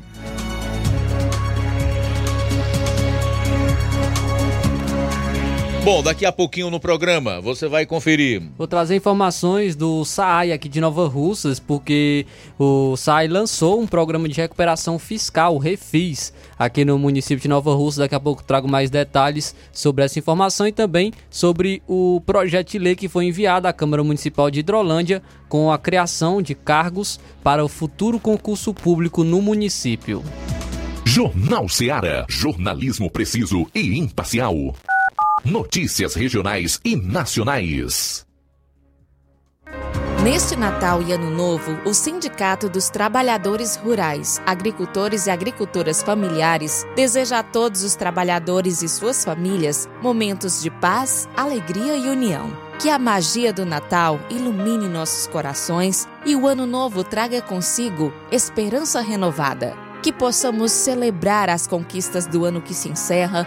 Bom, daqui a pouquinho no programa você vai conferir. Vou trazer informações do SAI aqui de Nova Russas, porque o SAI lançou um programa de recuperação fiscal, Refis, aqui no município de Nova Russa. Daqui a pouco trago mais detalhes sobre essa informação e também sobre o projeto de lei que foi enviado à Câmara Municipal de Hidrolândia com a criação de cargos para o futuro concurso público no município. Jornal Seara. Jornalismo preciso e imparcial. Notícias regionais e nacionais. Neste Natal e Ano Novo, o Sindicato dos Trabalhadores Rurais, Agricultores e Agricultoras Familiares deseja a todos os trabalhadores e suas famílias momentos de paz, alegria e união. Que a magia do Natal ilumine nossos corações e o Ano Novo traga consigo esperança renovada. Que possamos celebrar as conquistas do ano que se encerra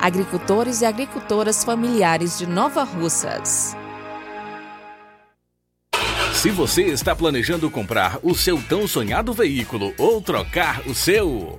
agricultores e agricultoras familiares de Nova Russas. Se você está planejando comprar o seu tão sonhado veículo ou trocar o seu.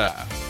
Yeah.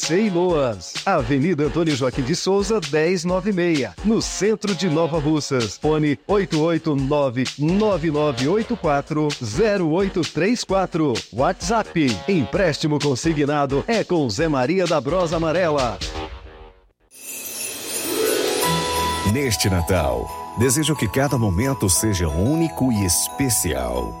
ABC e Loas. Avenida Antônio Joaquim de Souza, 1096. No centro de Nova Russas. Fone 889-9984-0834. WhatsApp. Empréstimo consignado é com Zé Maria da Brosa Amarela. Neste Natal, desejo que cada momento seja único e especial.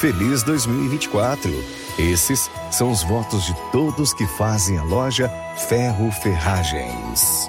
Feliz 2024! Esses são os votos de todos que fazem a loja Ferro Ferragens.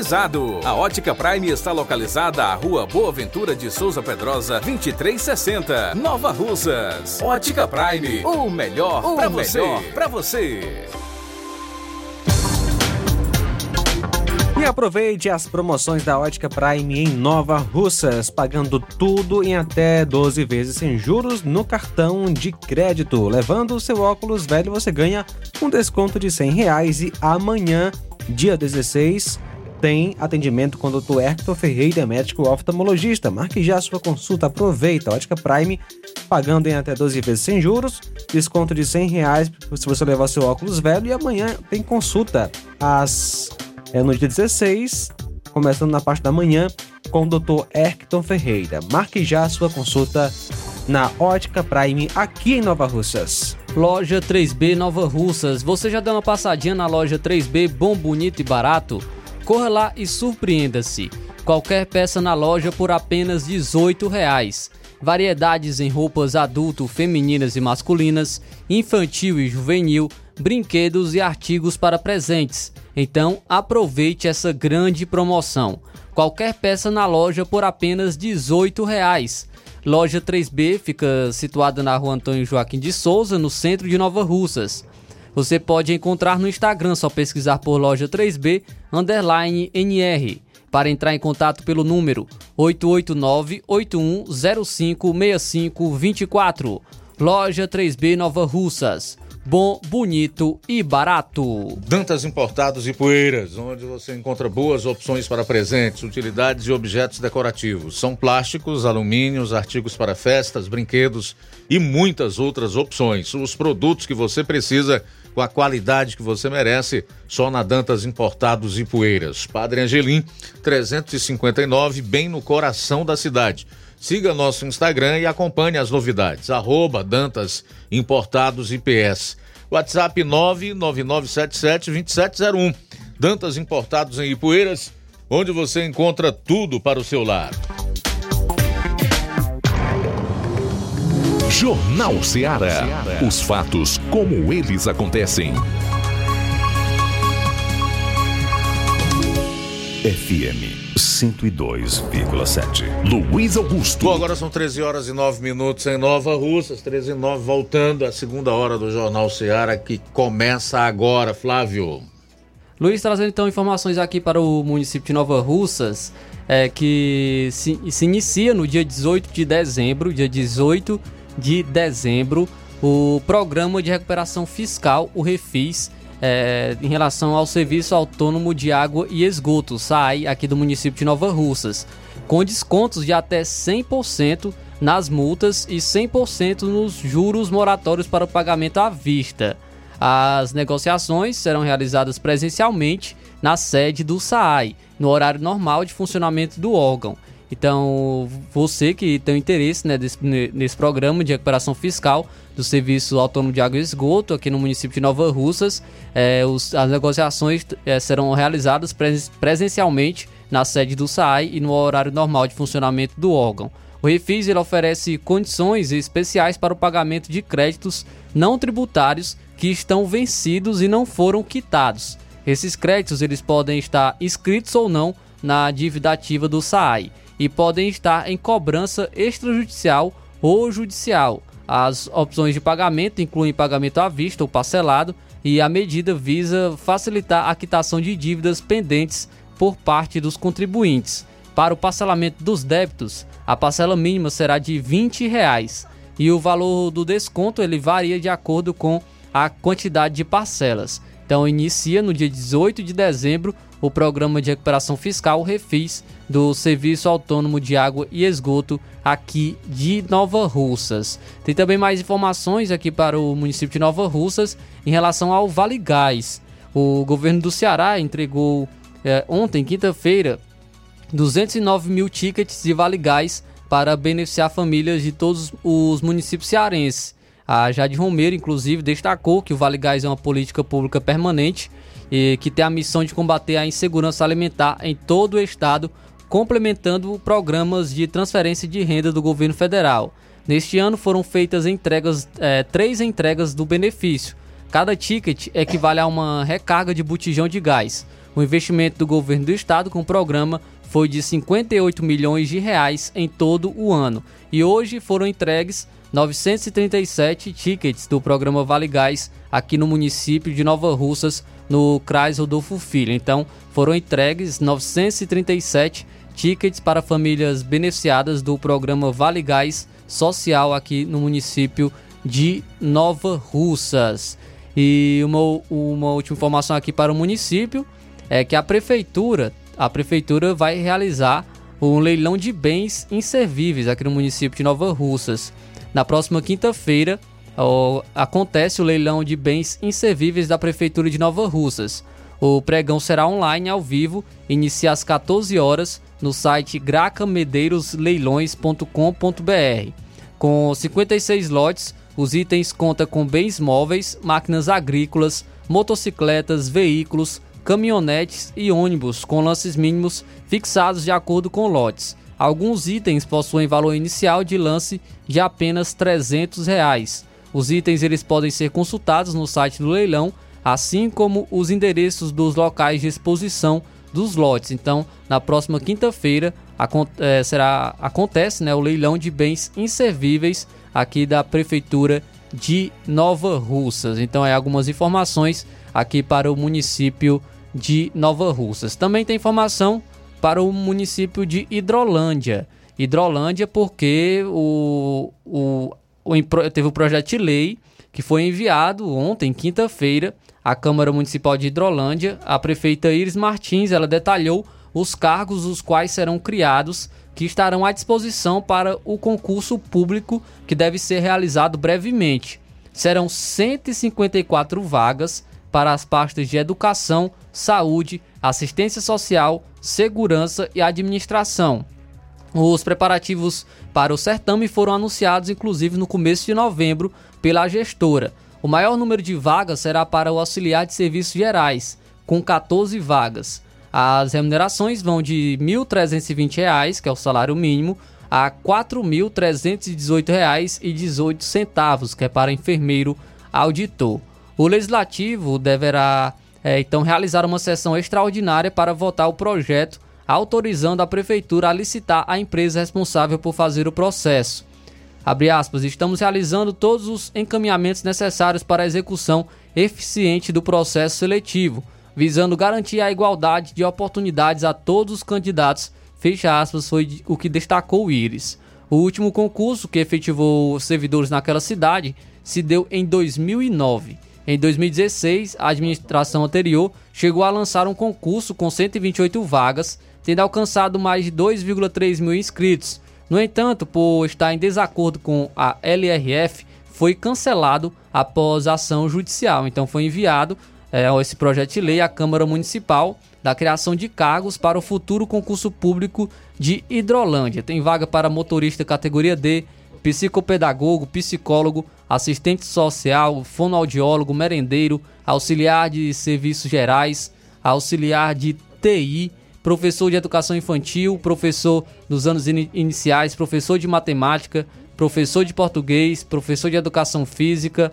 A Ótica Prime está localizada à Rua Boa Ventura de Souza Pedrosa, 2360, Nova Russas. Ótica Prime, o melhor para você. Pra você. E aproveite as promoções da Ótica Prime em Nova Russas, pagando tudo em até 12 vezes sem juros no cartão de crédito. Levando o seu óculos velho, você ganha um desconto de 100 reais e amanhã, dia 16, tem atendimento com o Dr. Hector Ferreira, médico oftalmologista. Marque já sua consulta, aproveita. Ótica Prime, pagando em até 12 vezes sem juros, desconto de 100 reais se você levar seu óculos velho. E amanhã tem consulta às, é, no dia 16, começando na parte da manhã, com o Dr. Hector Ferreira. Marque já sua consulta na Ótica Prime, aqui em Nova Russas. Loja 3B Nova Russas. Você já deu uma passadinha na loja 3B Bom, Bonito e Barato? Corra lá e surpreenda-se. Qualquer peça na loja por apenas 18 reais. Variedades em roupas adulto, femininas e masculinas, infantil e juvenil, brinquedos e artigos para presentes. Então aproveite essa grande promoção. Qualquer peça na loja por apenas 18 reais. Loja 3B fica situada na rua Antônio Joaquim de Souza, no centro de Nova Russas. Você pode encontrar no Instagram, só pesquisar por loja 3B underline NR. Para entrar em contato pelo número 889-8105-6524. Loja 3B Nova Russas. Bom, bonito e barato. Dantas Importados e Poeiras, onde você encontra boas opções para presentes, utilidades e objetos decorativos. São plásticos, alumínios, artigos para festas, brinquedos e muitas outras opções. Os produtos que você precisa com a qualidade que você merece, só na Dantas Importados e Poeiras. Padre Angelim, 359, bem no coração da cidade. Siga nosso Instagram e acompanhe as novidades. Arroba Dantas Importados IPS. WhatsApp 999772701. Dantas Importados em Ipueiras, onde você encontra tudo para o seu lar. Jornal Ceará. Os fatos como eles acontecem. FM 102,7. Luiz Augusto. Bom, agora são 13 horas e 9 minutos em Nova Russas, 13 e 9, voltando à segunda hora do Jornal Ceará, que começa agora, Flávio. Luiz, trazendo então informações aqui para o município de Nova Russas, é, que se, se inicia no dia 18 de dezembro, dia 18 de dezembro, o Programa de Recuperação Fiscal, o REFIS, é, em relação ao Serviço Autônomo de Água e Esgoto, SAI, aqui do município de Nova Russas, com descontos de até 100% nas multas e 100% nos juros moratórios para o pagamento à vista. As negociações serão realizadas presencialmente na sede do SAI, no horário normal de funcionamento do órgão. Então, você que tem interesse né, desse, nesse programa de recuperação fiscal do Serviço Autônomo de Água e Esgoto aqui no município de Nova Russas, é, os, as negociações é, serão realizadas pres, presencialmente na sede do SAI e no horário normal de funcionamento do órgão. O Refis ele oferece condições especiais para o pagamento de créditos não tributários que estão vencidos e não foram quitados. Esses créditos eles podem estar inscritos ou não na dívida ativa do SAI e podem estar em cobrança extrajudicial ou judicial. As opções de pagamento incluem pagamento à vista ou parcelado e a medida visa facilitar a quitação de dívidas pendentes por parte dos contribuintes. Para o parcelamento dos débitos, a parcela mínima será de 20 reais, e o valor do desconto ele varia de acordo com a quantidade de parcelas. Então inicia no dia 18 de dezembro o programa de recuperação fiscal Refis do Serviço Autônomo de Água e Esgoto aqui de Nova Russas. Tem também mais informações aqui para o município de Nova Russas em relação ao Vale Gás. O governo do Ceará entregou é, ontem, quinta-feira, 209 mil tickets de Vale Gás para beneficiar famílias de todos os municípios cearenses. A Jade Romero, inclusive, destacou que o Vale Gás é uma política pública permanente e que tem a missão de combater a insegurança alimentar em todo o estado, complementando programas de transferência de renda do governo federal. Neste ano foram feitas entregas, é, três entregas do benefício. Cada ticket equivale a uma recarga de botijão de gás. O investimento do governo do estado com o programa foi de 58 milhões de reais em todo o ano. E hoje foram entregues 937 tickets do programa Vale Gás aqui no município de Nova Russas, no CRAS Rodolfo Filho. Então, foram entregues 937 tickets para famílias beneficiadas do programa Vale Gás Social aqui no município de Nova Russas. E uma, uma última informação aqui para o município é que a prefeitura, a prefeitura vai realizar um leilão de bens inservíveis aqui no município de Nova Russas. Na próxima quinta-feira, acontece o leilão de bens inservíveis da Prefeitura de Nova Russas. O pregão será online ao vivo, inicia às 14 horas no site gracamedeiros.leilões.com.br. Com 56 lotes, os itens contam com bens móveis, máquinas agrícolas, motocicletas, veículos, caminhonetes e ônibus com lances mínimos fixados de acordo com lotes. Alguns itens possuem valor inicial de lance de apenas 300 reais. Os itens eles podem ser consultados no site do leilão, assim como os endereços dos locais de exposição dos lotes. Então, na próxima quinta-feira é, será acontece né, o leilão de bens inservíveis aqui da prefeitura de Nova Russas. Então, é algumas informações aqui para o município de Nova Russas. Também tem informação para o município de Hidrolândia. Hidrolândia porque o, o, o teve o projeto de lei que foi enviado ontem, quinta-feira, à Câmara Municipal de Hidrolândia. A prefeita Iris Martins ela detalhou os cargos os quais serão criados que estarão à disposição para o concurso público que deve ser realizado brevemente. Serão 154 vagas para as pastas de educação, saúde, assistência social, segurança e administração. Os preparativos para o certame foram anunciados inclusive no começo de novembro pela gestora. O maior número de vagas será para o auxiliar de serviços gerais, com 14 vagas. As remunerações vão de R$ 1.320, que é o salário mínimo, a R$ 4.318,18, que é para enfermeiro auditor. O legislativo deverá é, então realizar uma sessão extraordinária para votar o projeto autorizando a prefeitura a licitar a empresa responsável por fazer o processo. Aspas, estamos realizando todos os encaminhamentos necessários para a execução eficiente do processo seletivo, visando garantir a igualdade de oportunidades a todos os candidatos. Fecha aspas, foi o que destacou o Íris. O último concurso que efetivou servidores naquela cidade se deu em 2009 em 2016, a administração anterior chegou a lançar um concurso com 128 vagas, tendo alcançado mais de 2,3 mil inscritos. No entanto, por estar em desacordo com a LRF, foi cancelado após ação judicial. Então foi enviado é, esse projeto de lei à Câmara Municipal da criação de cargos para o futuro concurso público de Hidrolândia. Tem vaga para motorista categoria D, psicopedagogo, psicólogo, assistente social, fonoaudiólogo, merendeiro, auxiliar de serviços gerais, auxiliar de TI, professor de educação infantil, professor nos anos in iniciais, professor de matemática, professor de português, professor de educação física,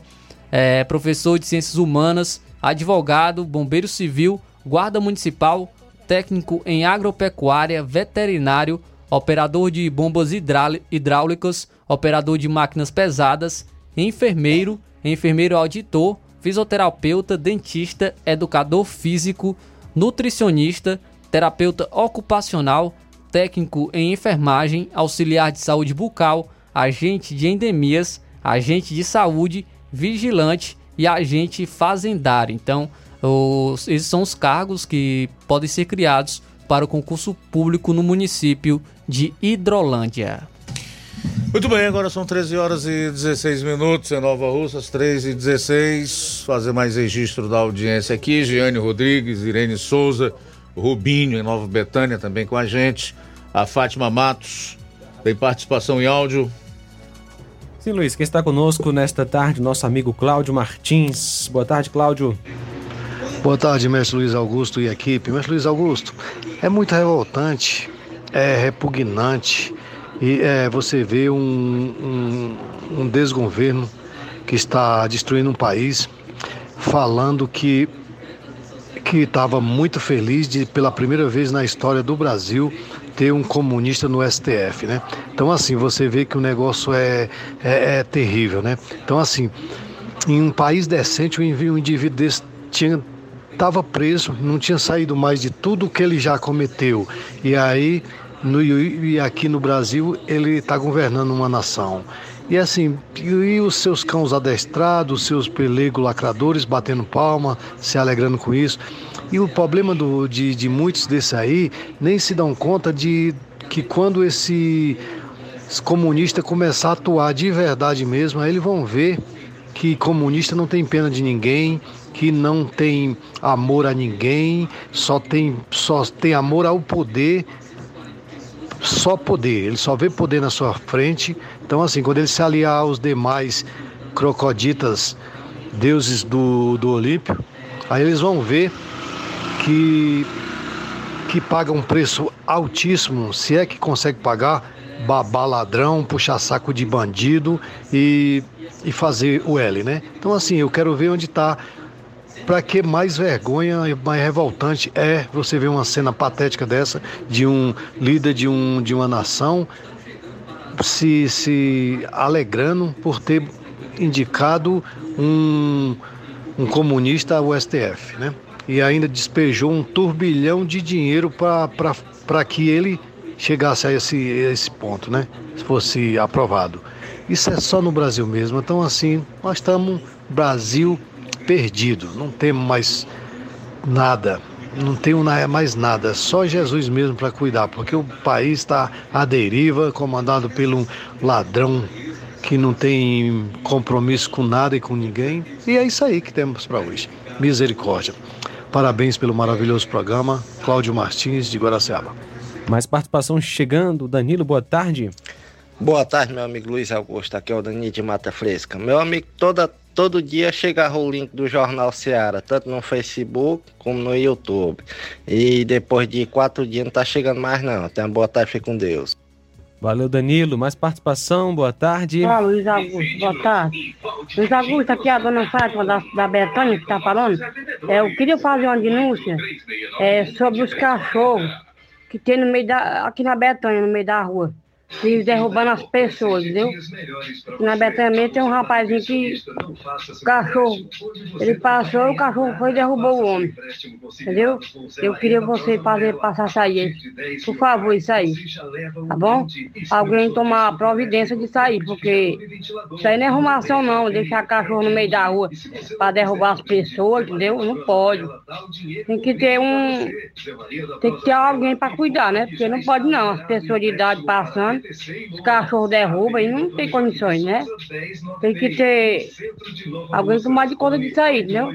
é, professor de ciências humanas, advogado, bombeiro civil, guarda municipal, técnico em agropecuária, veterinário, operador de bombas hidráulicas, operador de máquinas pesadas, enfermeiro, enfermeiro auditor, fisioterapeuta, dentista, educador físico, nutricionista, terapeuta ocupacional, técnico em enfermagem, auxiliar de saúde bucal, agente de endemias, agente de saúde, vigilante e agente fazendário. Então, os, esses são os cargos que podem ser criados para o concurso público no município de Hidrolândia. Muito bem, agora são 13 horas e 16 minutos em Nova Russas, 13 e 16. Fazer mais registro da audiência aqui. Giane Rodrigues, Irene Souza, Rubinho em Nova Betânia também com a gente. A Fátima Matos tem participação em áudio. Sim, Luiz, quem está conosco nesta tarde, nosso amigo Cláudio Martins. Boa tarde, Cláudio. Boa tarde, mestre Luiz Augusto e equipe. Mestre Luiz Augusto, é muito revoltante, é repugnante e é, você vê um, um, um desgoverno que está destruindo um país falando que que estava muito feliz de pela primeira vez na história do Brasil ter um comunista no STF, né? Então assim você vê que o negócio é, é, é terrível, né? Então assim em um país decente um indivíduo desse tinha estava preso, não tinha saído mais de tudo que ele já cometeu. E aí, no, e aqui no Brasil, ele está governando uma nação. E assim, e os seus cãos adestrados, os seus pelegos lacradores batendo palma, se alegrando com isso. E o problema do, de, de muitos desses aí nem se dão conta de que quando esse comunista começar a atuar de verdade mesmo, aí eles vão ver que comunista não tem pena de ninguém, que não tem amor a ninguém, só tem, só tem amor ao poder, só poder. Ele só vê poder na sua frente. Então, assim, quando ele se aliar aos demais crocoditas, deuses do, do Olímpio, aí eles vão ver que, que paga um preço altíssimo, se é que consegue pagar, babar ladrão, puxar saco de bandido e, e fazer o L, né? Então, assim, eu quero ver onde está para que mais vergonha e mais revoltante é você ver uma cena patética dessa de um líder de, um, de uma nação se, se alegrando por ter indicado um, um comunista ao STF, né? E ainda despejou um turbilhão de dinheiro para que ele chegasse a esse, a esse ponto, né? Se fosse aprovado. Isso é só no Brasil mesmo. Então, assim, nós estamos Brasil perdido, não temos mais nada, não tenho mais nada, só Jesus mesmo para cuidar, porque o país está à deriva, comandado por um ladrão que não tem compromisso com nada e com ninguém. E é isso aí que temos para hoje. Misericórdia. Parabéns pelo maravilhoso programa. Cláudio Martins, de Guaraciaba. Mais participação chegando. Danilo, boa tarde. Boa tarde, meu amigo Luiz Augusto. Aqui é o Danilo de Mata Fresca. Meu amigo, toda todo dia chegava o link do Jornal Seara, tanto no Facebook como no YouTube. E depois de quatro dias não tá chegando mais não. Tenha uma boa tarde, fique com Deus. Valeu, Danilo. Mais participação, boa tarde. Olá, Luiz Augusto, boa tarde. Luiz Augusto, aqui é a dona Fátima da, da Betânia que está falando. É, eu queria fazer uma denúncia é, sobre os cachorros que tem no meio da. aqui na Betânia, no meio da rua e derrubando as pessoas, entendeu? Na Betânia tem um rapazinho que o cachorro, ele passou, o cachorro foi e derrubou o homem, entendeu? Eu queria você fazer passar isso aí, por favor, isso aí, tá bom? Alguém tomar providência disso aí, porque isso aí não é arrumação não, deixar cachorro no meio da rua para derrubar as pessoas, entendeu? Não pode. Tem que ter um, tem que ter alguém para cuidar, né? Porque não pode não, as pessoas de idade passando né? Os cachorros derrubam e não tem condições, né? Tem que ter alguém tomar de conta disso aí, entendeu?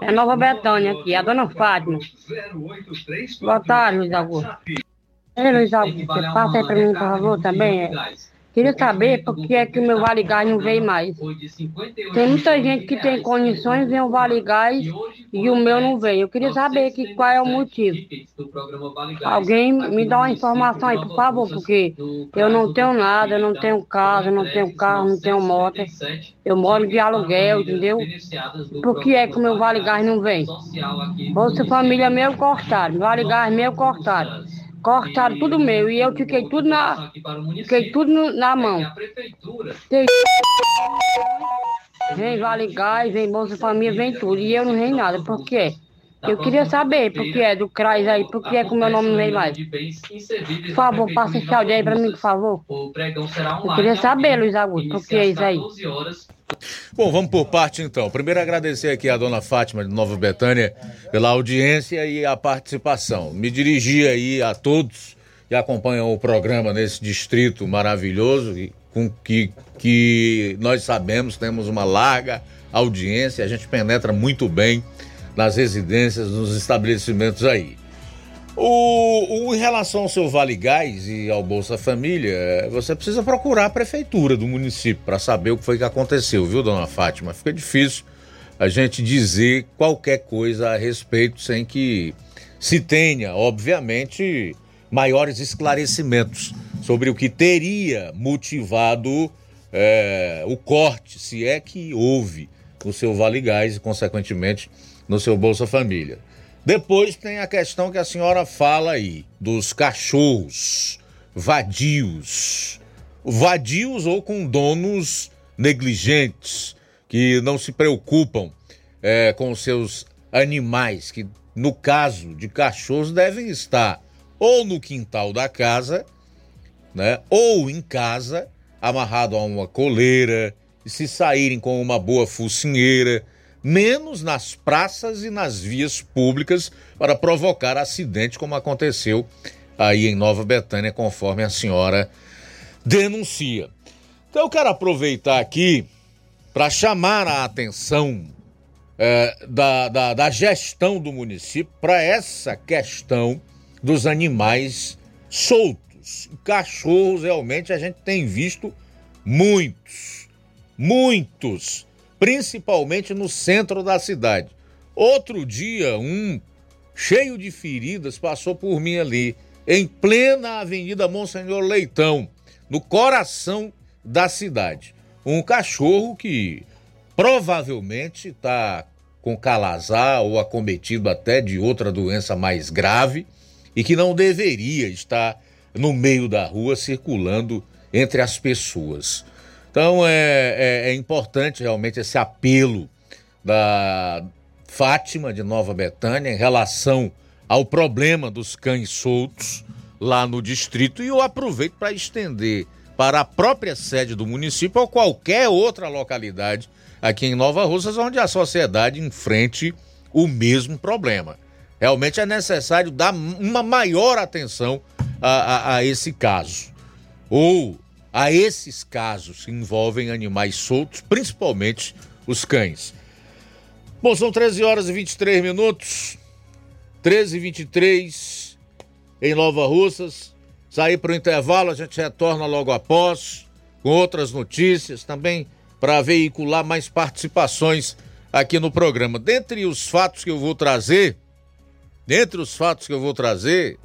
É Nova Betânia aqui, a dona Fátima. Boa tarde, Luiz Augusto. Ei, Luiz Augusto, passa aí pra mim, por favor, também? É. Queria saber por que é que o meu Vale Gás não veio mais. Tem muita gente que tem condições em o Vale Gás e o meu não veio. Eu queria saber que, qual é o motivo. Alguém me dá uma informação aí, por favor, porque eu não tenho nada, eu não tenho casa, eu não tenho carro, não tenho moto. Eu moro de aluguel, entendeu? Por que é que o meu Vale Gás não vem? Bolsa Família meu cortado, Vale Gás meu cortado. Cortaram tudo meu e eu fiquei tudo na. Fiquei tudo na mão. Tem- Vem Vale Gás, vem Bolsa Família, vem tudo. E eu não vem nada. Por quê? Eu queria saber por que é do CRAS aí, por que é que o meu nome não vem mais. Por favor, passa esse áudio aí pra mim, por favor. Eu queria saber, Luiz Augusto, por que é isso aí? Bom, vamos por parte então. Primeiro agradecer aqui a dona Fátima de Nova Betânia pela audiência e a participação. Me dirigir aí a todos que acompanham o programa nesse distrito maravilhoso e com que, que nós sabemos temos uma larga audiência, a gente penetra muito bem nas residências, nos estabelecimentos aí. O, o- em relação ao seu Vale Gás e ao Bolsa Família, você precisa procurar a prefeitura do município para saber o que foi que aconteceu, viu, dona Fátima? Fica difícil a gente dizer qualquer coisa a respeito sem que se tenha, obviamente, maiores esclarecimentos sobre o que teria motivado eh, o corte, se é que houve no seu Vale Gás e, consequentemente, no seu Bolsa Família. Depois tem a questão que a senhora fala aí, dos cachorros vadios. Vadios ou com donos negligentes, que não se preocupam eh, com seus animais, que no caso de cachorros devem estar ou no quintal da casa, né, ou em casa, amarrado a uma coleira, e se saírem com uma boa focinheira, menos nas praças e nas vias públicas para provocar acidente, como aconteceu aí em Nova Betânia, conforme a senhora denuncia. Então eu quero aproveitar aqui para chamar a atenção eh, da, da, da gestão do município para essa questão dos animais soltos. Cachorros, realmente, a gente tem visto muitos, muitos, principalmente no centro da cidade. Outro dia, um cheio de feridas passou por mim ali, em plena Avenida Monsenhor Leitão, no coração da cidade. Um cachorro que provavelmente está com calazar ou acometido até de outra doença mais grave e que não deveria estar no meio da rua circulando entre as pessoas. Então é, é, é importante realmente esse apelo da Fátima de Nova Betânia em relação ao problema dos cães soltos lá no distrito e eu aproveito para estender para a própria sede do município ou qualquer outra localidade aqui em Nova Russas onde a sociedade enfrente o mesmo problema. Realmente é necessário dar uma maior atenção a, a, a esse caso. Ou a esses casos que envolvem animais soltos, principalmente os cães. Bom, são 13 horas e 23 minutos. 13 e 23 em Nova Russas. Sair para o intervalo, a gente retorna logo após com outras notícias também para veicular mais participações aqui no programa. Dentre os fatos que eu vou trazer, dentre os fatos que eu vou trazer,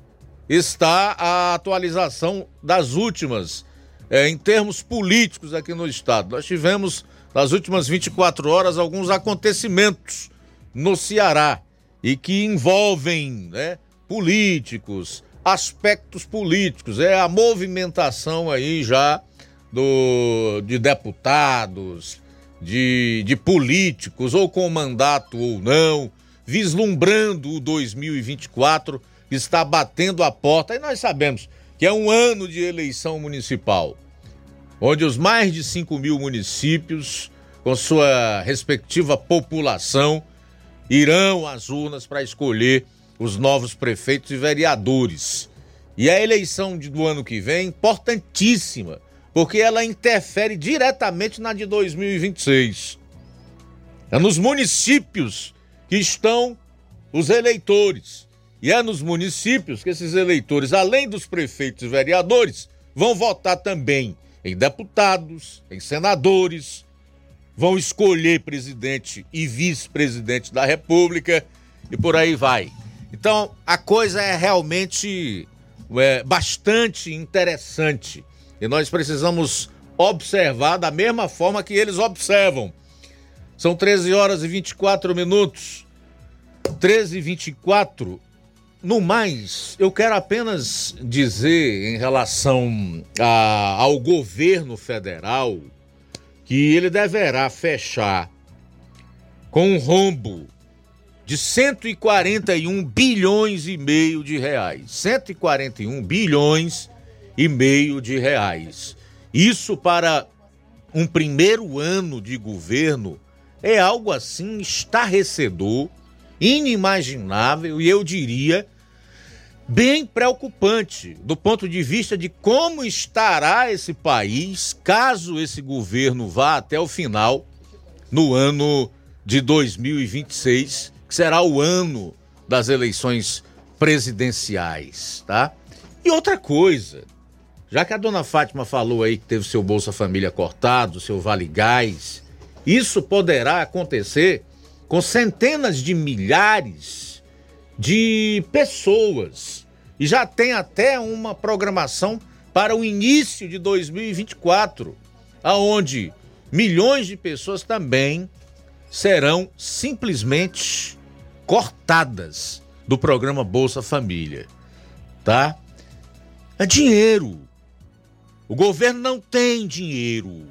está a atualização das últimas é, em termos políticos aqui no estado. Nós tivemos nas últimas 24 horas alguns acontecimentos no Ceará e que envolvem né, políticos, aspectos políticos, é a movimentação aí já do, de deputados, de, de políticos, ou com mandato ou não, vislumbrando o 2024 que está batendo a porta. E nós sabemos que é um ano de eleição municipal, onde os mais de 5 mil municípios, com sua respectiva população, irão às urnas para escolher os novos prefeitos e vereadores E a eleição do ano que vem é importantíssima, porque ela interfere diretamente na de 2026. É nos municípios que estão os eleitores. E é nos municípios que esses eleitores, além dos prefeitos e vereadores, vão votar também em deputados, em senadores, vão escolher presidente e vice-presidente da República e por aí vai. Então a coisa é realmente é, bastante interessante e nós precisamos observar da mesma forma que eles observam. São 13 horas e 24 minutos. 13 e 24. No mais, eu quero apenas dizer em relação a- ao governo federal que ele deverá fechar com um rombo de 141 bilhões e meio de reais. 141 bilhões e meio de reais. Isso para um primeiro ano de governo é algo assim estarrecedor, inimaginável e eu diria bem preocupante do ponto de vista de como estará esse país caso esse governo vá até o final no ano de 2026, que será o ano das eleições presidenciais, tá? E outra coisa, já que a dona Fátima falou aí que teve seu Bolsa Família cortado, seu Vale Gás, isso poderá acontecer com centenas de milhares de pessoas. E já tem até uma programação para o início de 2024, aonde milhões de pessoas também serão simplesmente cortadas do programa Bolsa Família, tá? É dinheiro. O governo não tem dinheiro.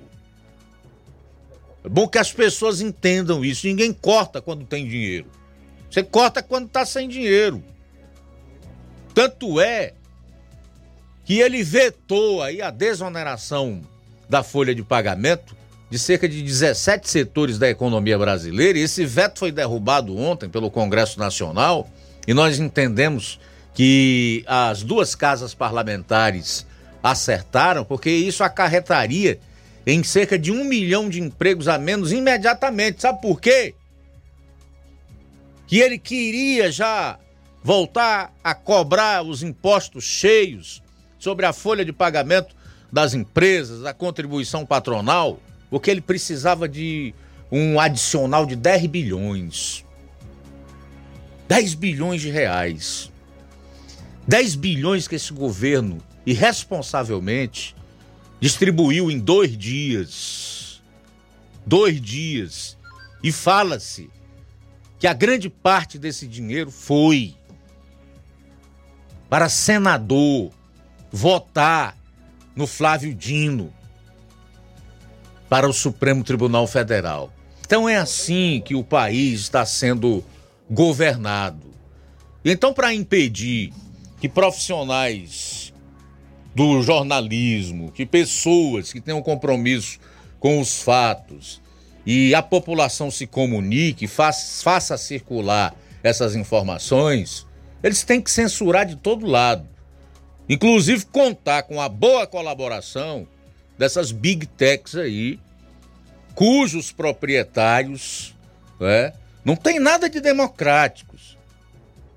É bom que as pessoas entendam isso. Ninguém corta quando tem dinheiro. Você corta quando está sem dinheiro. Tanto é que ele vetou aí a desoneração da folha de pagamento de cerca de 17 setores da economia brasileira. E esse veto foi derrubado ontem pelo Congresso Nacional e nós entendemos que as duas casas parlamentares acertaram, porque isso acarretaria em cerca de um milhão de empregos a menos imediatamente. Sabe por quê? Que ele queria já voltar a cobrar os impostos cheios sobre a folha de pagamento das empresas, a contribuição patronal, porque ele precisava de um adicional de 10 bilhões. 10 bilhões de reais. 10 bilhões que esse governo irresponsavelmente distribuiu em dois dias. Dois dias. E fala-se que a grande parte desse dinheiro foi para senador votar no Flávio Dino para o Supremo Tribunal Federal. Então é assim que o país está sendo governado. Então, para impedir que profissionais do jornalismo, que pessoas que tenham compromisso com os fatos e a população se comunique, faça, circular essas informações, eles têm que censurar de todo lado. Inclusive contar com a boa colaboração dessas big techs aí, cujos proprietários né, não tem nada de democráticos.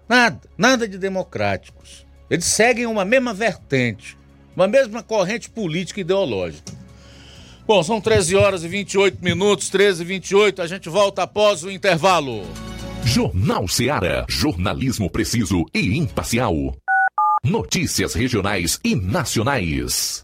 Nada, nada de democráticos. Eles seguem uma mesma vertente, uma mesma corrente política e ideológica. Bom, são 13 horas e 28 minutos, 13 e 28, a gente volta após o intervalo. Jornal Seara. Jornalismo preciso e imparcial. Notícias regionais e nacionais.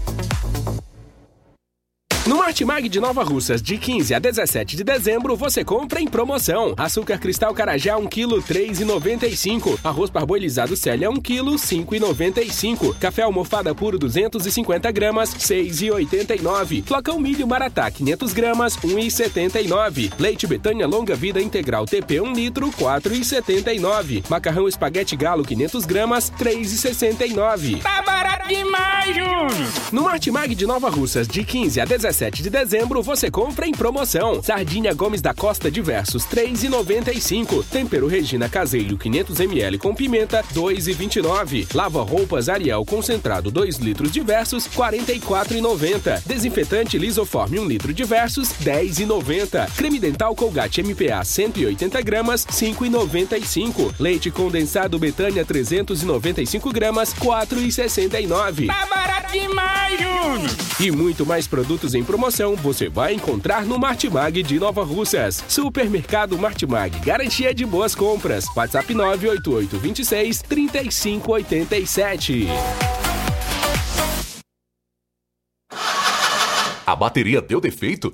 No Martimag de Nova Russas, de 15 a 17 de dezembro, você compra em promoção. Açúcar cristal carajá 1 kg 3,95. Arroz parboilizado Célia 1 kg 5,95. Café almofada puro 250 gramas 6,89. Flocão milho maratá 500 gramas 1,79. Leite Betânia longa vida integral TP 1 litro 4,79. Macarrão espaguete galo 500 gramas 3,69. Tá barato demais, Júnior! No Martimag de Nova Russas, de 15 a 17 de dezembro, você compra em promoção. Sardinha Gomes da Costa Diversos, 3,95. Tempero Regina Caseiro, 500ml com pimenta, 2,29. Lava roupas Ariel concentrado, 2 litros diversos, 44,90. Desinfetante Lisoforme, 1 litro diversos, 10,90. Creme dental Colgate MPA, 180 gramas, 5,95. Leite condensado Betânia, 395 gramas, 4,69. Tá barato demais, Júnior! E muito mais produtos em promoção você vai encontrar no Martimag de Nova Russas. Supermercado Martimag, garantia de boas compras. WhatsApp 988 26 3587. A bateria deu defeito?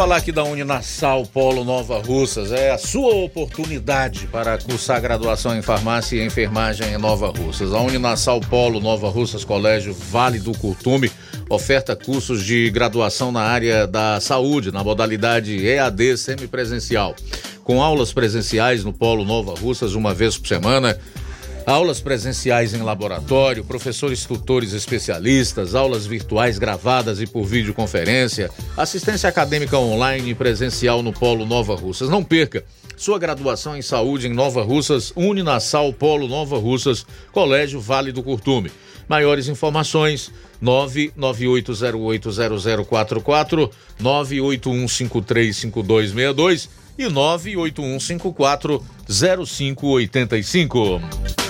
Falar aqui da Uninasal Polo Nova Russas é a sua oportunidade para cursar graduação em farmácia e enfermagem em Nova Russas. A Uninasal Polo Nova Russas Colégio Vale do Curtume oferta cursos de graduação na área da saúde, na modalidade EAD semipresencial, com aulas presenciais no Polo Nova Russas uma vez por semana Aulas presenciais em laboratório, professores tutores especialistas, aulas virtuais gravadas e por videoconferência, assistência acadêmica online e presencial no Polo Nova Russas. Não perca sua graduação em saúde em Nova Russas, Uninasal Polo Nova Russas, Colégio Vale do Curtume. Maiores informações 998080044, 981535262 e 981540585.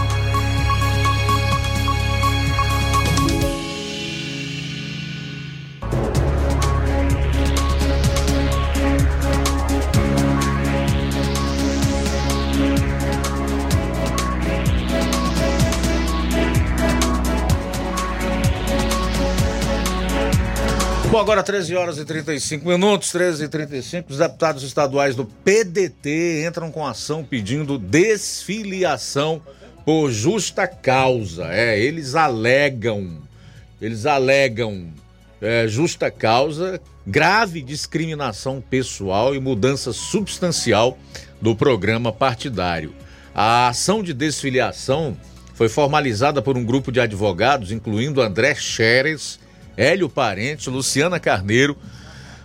Agora 13 horas e 35 minutos, 13 e 35, os deputados estaduais do PDT entram com ação pedindo desfiliação por justa causa. É, eles alegam, eles alegam é, justa causa, grave discriminação pessoal e mudança substancial do programa partidário. A ação de desfiliação foi formalizada por um grupo de advogados, incluindo André Xeres, Hélio Parente, Luciana Carneiro,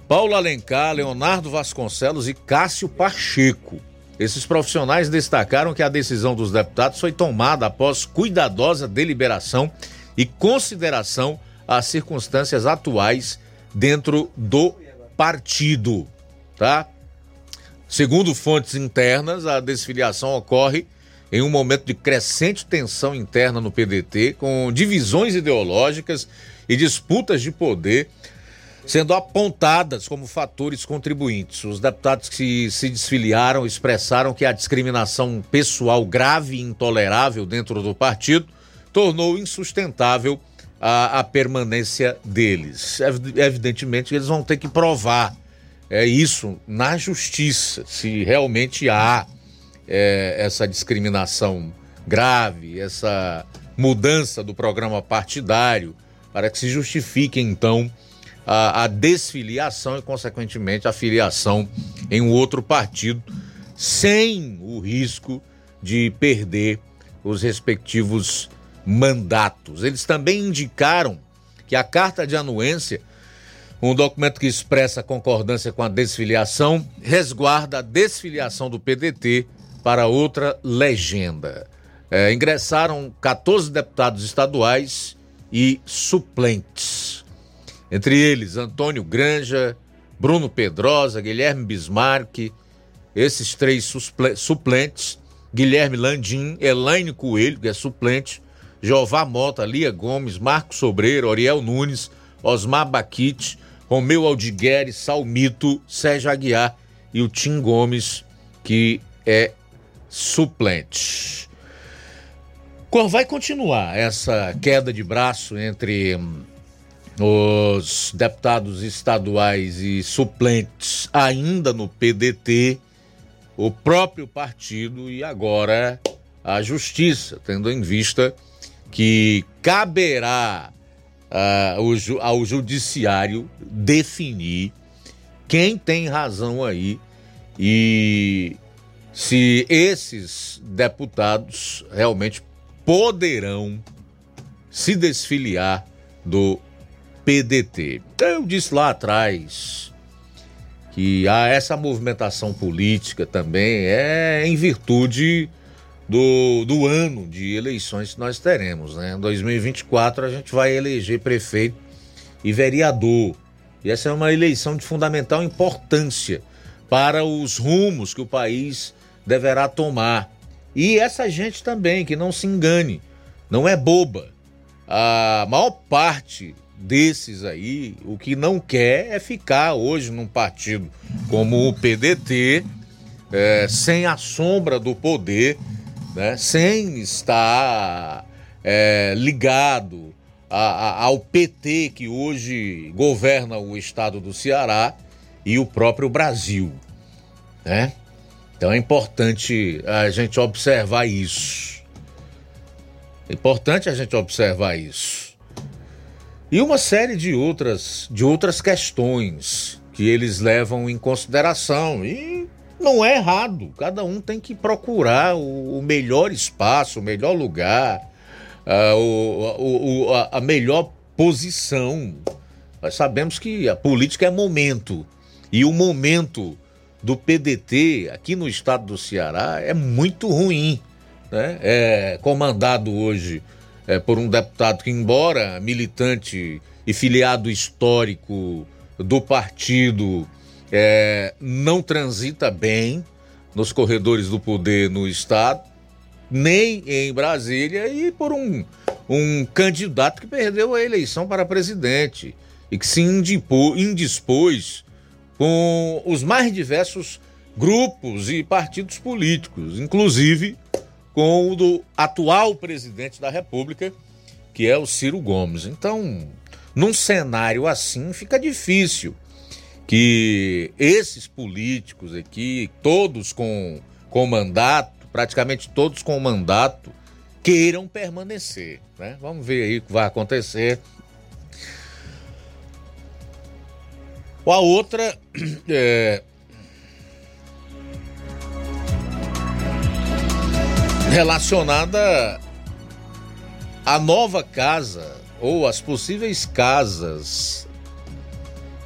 Paulo Alencar, Leonardo Vasconcelos e Cássio Pacheco. Esses profissionais destacaram que a decisão dos deputados foi tomada após cuidadosa deliberação e consideração às circunstâncias atuais dentro do partido, tá? Segundo fontes internas, a desfiliação ocorre em um momento de crescente tensão interna no PDT, com divisões ideológicas e disputas de poder sendo apontadas como fatores contribuintes. Os deputados que se desfiliaram expressaram que a discriminação pessoal grave e intolerável dentro do partido tornou insustentável a, a permanência deles. Evidentemente, eles vão ter que provar é, isso na justiça, se realmente há é, essa discriminação grave, essa mudança do programa partidário para que se justifique então a, a desfiliação e, consequentemente, a filiação em um outro partido, sem o risco de perder os respectivos mandatos. Eles também indicaram que a carta de anuência, um documento que expressa concordância com a desfiliação, resguarda a desfiliação do PDT para outra legenda. É, ingressaram 14 deputados estaduais e suplentes. Entre eles, Antônio Granja, Bruno Pedrosa, Guilherme Bismarck, esses três suplentes, Guilherme Landim, Elaine Coelho, que é suplente, Jová Mota, Lia Gomes, Marco Sobreiro, Oriel Nunes, Osmar Baquite, Romeu Aldigueri, Salmito, Sérgio Aguiar e o Tim Gomes, que é suplente. Vai continuar essa queda de braço entre hum, os deputados estaduais e suplentes ainda no PDT, o próprio partido e agora a justiça, tendo em vista que caberá uh, ao judiciário definir quem tem razão aí e se esses deputados realmente poderão se desfiliar do PDT. Eu disse lá atrás que há essa movimentação política também é em virtude do, do ano de eleições que nós teremos. Né? Em 2024 a gente vai eleger prefeito e vereador. E essa é uma eleição de fundamental importância para os rumos que o país deverá tomar. E essa gente também, que não se engane, não é boba. A maior parte desses aí, o que não quer é ficar hoje num partido como o PDT, é, sem a sombra do poder, né, sem estar é, ligado a, a, ao PT que hoje governa o estado do Ceará e o próprio Brasil. Né? Então é importante a gente observar isso. É importante a gente observar isso. E uma série de outras, de outras questões que eles levam em consideração. E não é errado. Cada um tem que procurar o, o melhor espaço, o melhor lugar, o, o, a, a melhor posição. Nós sabemos que a política é momento. E o momento do PDT aqui no estado do Ceará é muito ruim. Né? É comandado hoje é, por um deputado que, embora militante e filiado histórico do partido é, não transita bem nos corredores do poder no Estado, nem em Brasília, e por um, um candidato que perdeu a eleição para presidente e que se indispôs com os mais diversos grupos e partidos políticos, inclusive com o do atual presidente da República, que é o Ciro Gomes. Então, num cenário assim, fica difícil que esses políticos aqui, todos com, com mandato, praticamente todos com mandato, queiram permanecer. Né? Vamos ver aí o que vai acontecer. A outra <clears throat> é, relacionada à nova casa ou às possíveis casas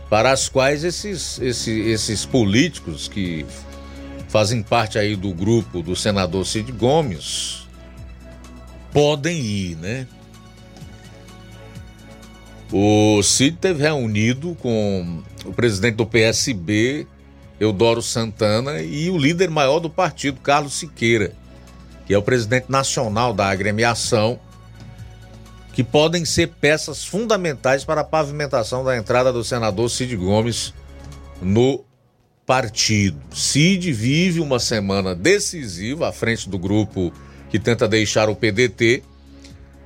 para as quais esses, esses, esses políticos que fazem parte aí do grupo do senador Cid Gomes podem ir, né? O Cid teve reunido com o presidente do PSB, Eudoro Santana, e o líder maior do partido, Carlos Siqueira que é o presidente nacional da agremiação, que podem ser peças fundamentais para a pavimentação da entrada do senador Cid Gomes no partido. Cid vive uma semana decisiva à frente do grupo que tenta deixar o PDT,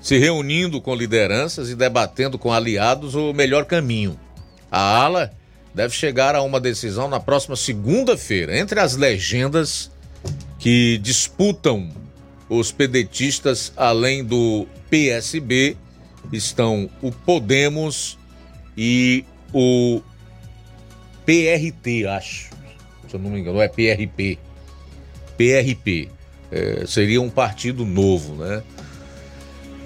se reunindo com lideranças e debatendo com aliados o melhor caminho. A ala deve chegar a uma decisão na próxima segunda-feira. Entre as legendas que disputam os pedetistas, além do PSB, estão o Podemos e o PRT, acho. Se eu não me engano, é PRP. PRP. É, seria um partido novo, né?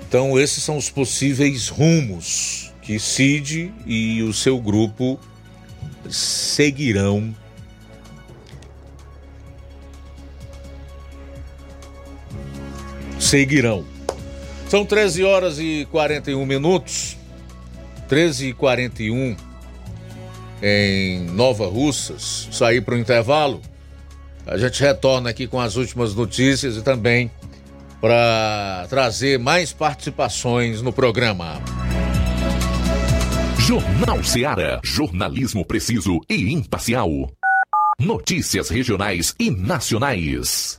Então, esses são os possíveis rumos que Cid e o seu grupo seguirão seguirão. São 13 horas e 41 minutos. 13 e 41 em Nova Russas. Sair para o intervalo. A gente retorna aqui com as últimas notícias e também para trazer mais participações no programa. Jornal Seara. Jornalismo preciso e imparcial. Notícias regionais e nacionais.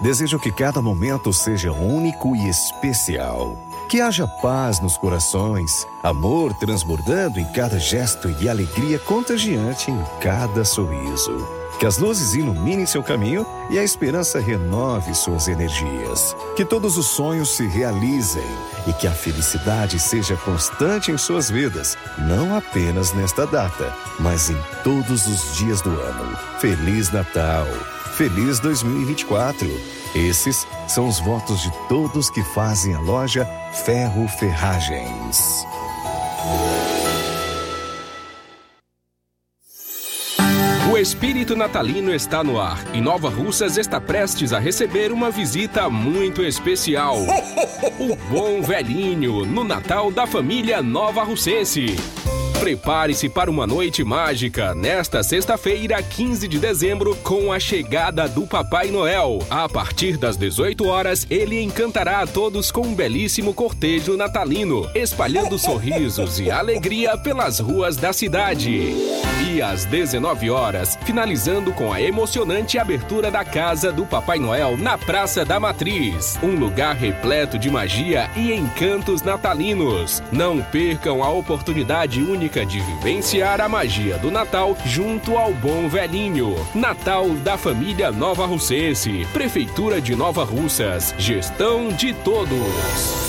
desejo que cada momento seja único e especial. Que haja paz nos corações, amor transbordando em cada gesto e alegria contagiante em cada sorriso. Que as luzes iluminem seu caminho e a esperança renove suas energias. Que todos os sonhos se realizem e que a felicidade seja constante em suas vidas, não apenas nesta data, mas em todos os dias do ano. Feliz Natal! Feliz 2024! Esses são os votos de todos que fazem a loja Ferro Ferragens. O espírito natalino está no ar e Nova Russas está prestes a receber uma visita muito especial. <laughs> O Bom Velhinho, no Natal da família Nova Russense. Prepare-se para uma noite mágica nesta sexta-feira, 15 de dezembro, com a chegada do Papai Noel. A partir das 18 horas, ele encantará a todos com um belíssimo cortejo natalino, espalhando sorrisos e alegria pelas ruas da cidade. E às 19 horas, finalizando com a emocionante abertura da Casa do Papai Noel na Praça da Matriz. Um lugar repleto de magia e encantos natalinos. Não percam a oportunidade única de vivenciar a magia do Natal junto ao Bom Velhinho. Natal da Família Nova Russense. Prefeitura de Nova Russas. Gestão de todos.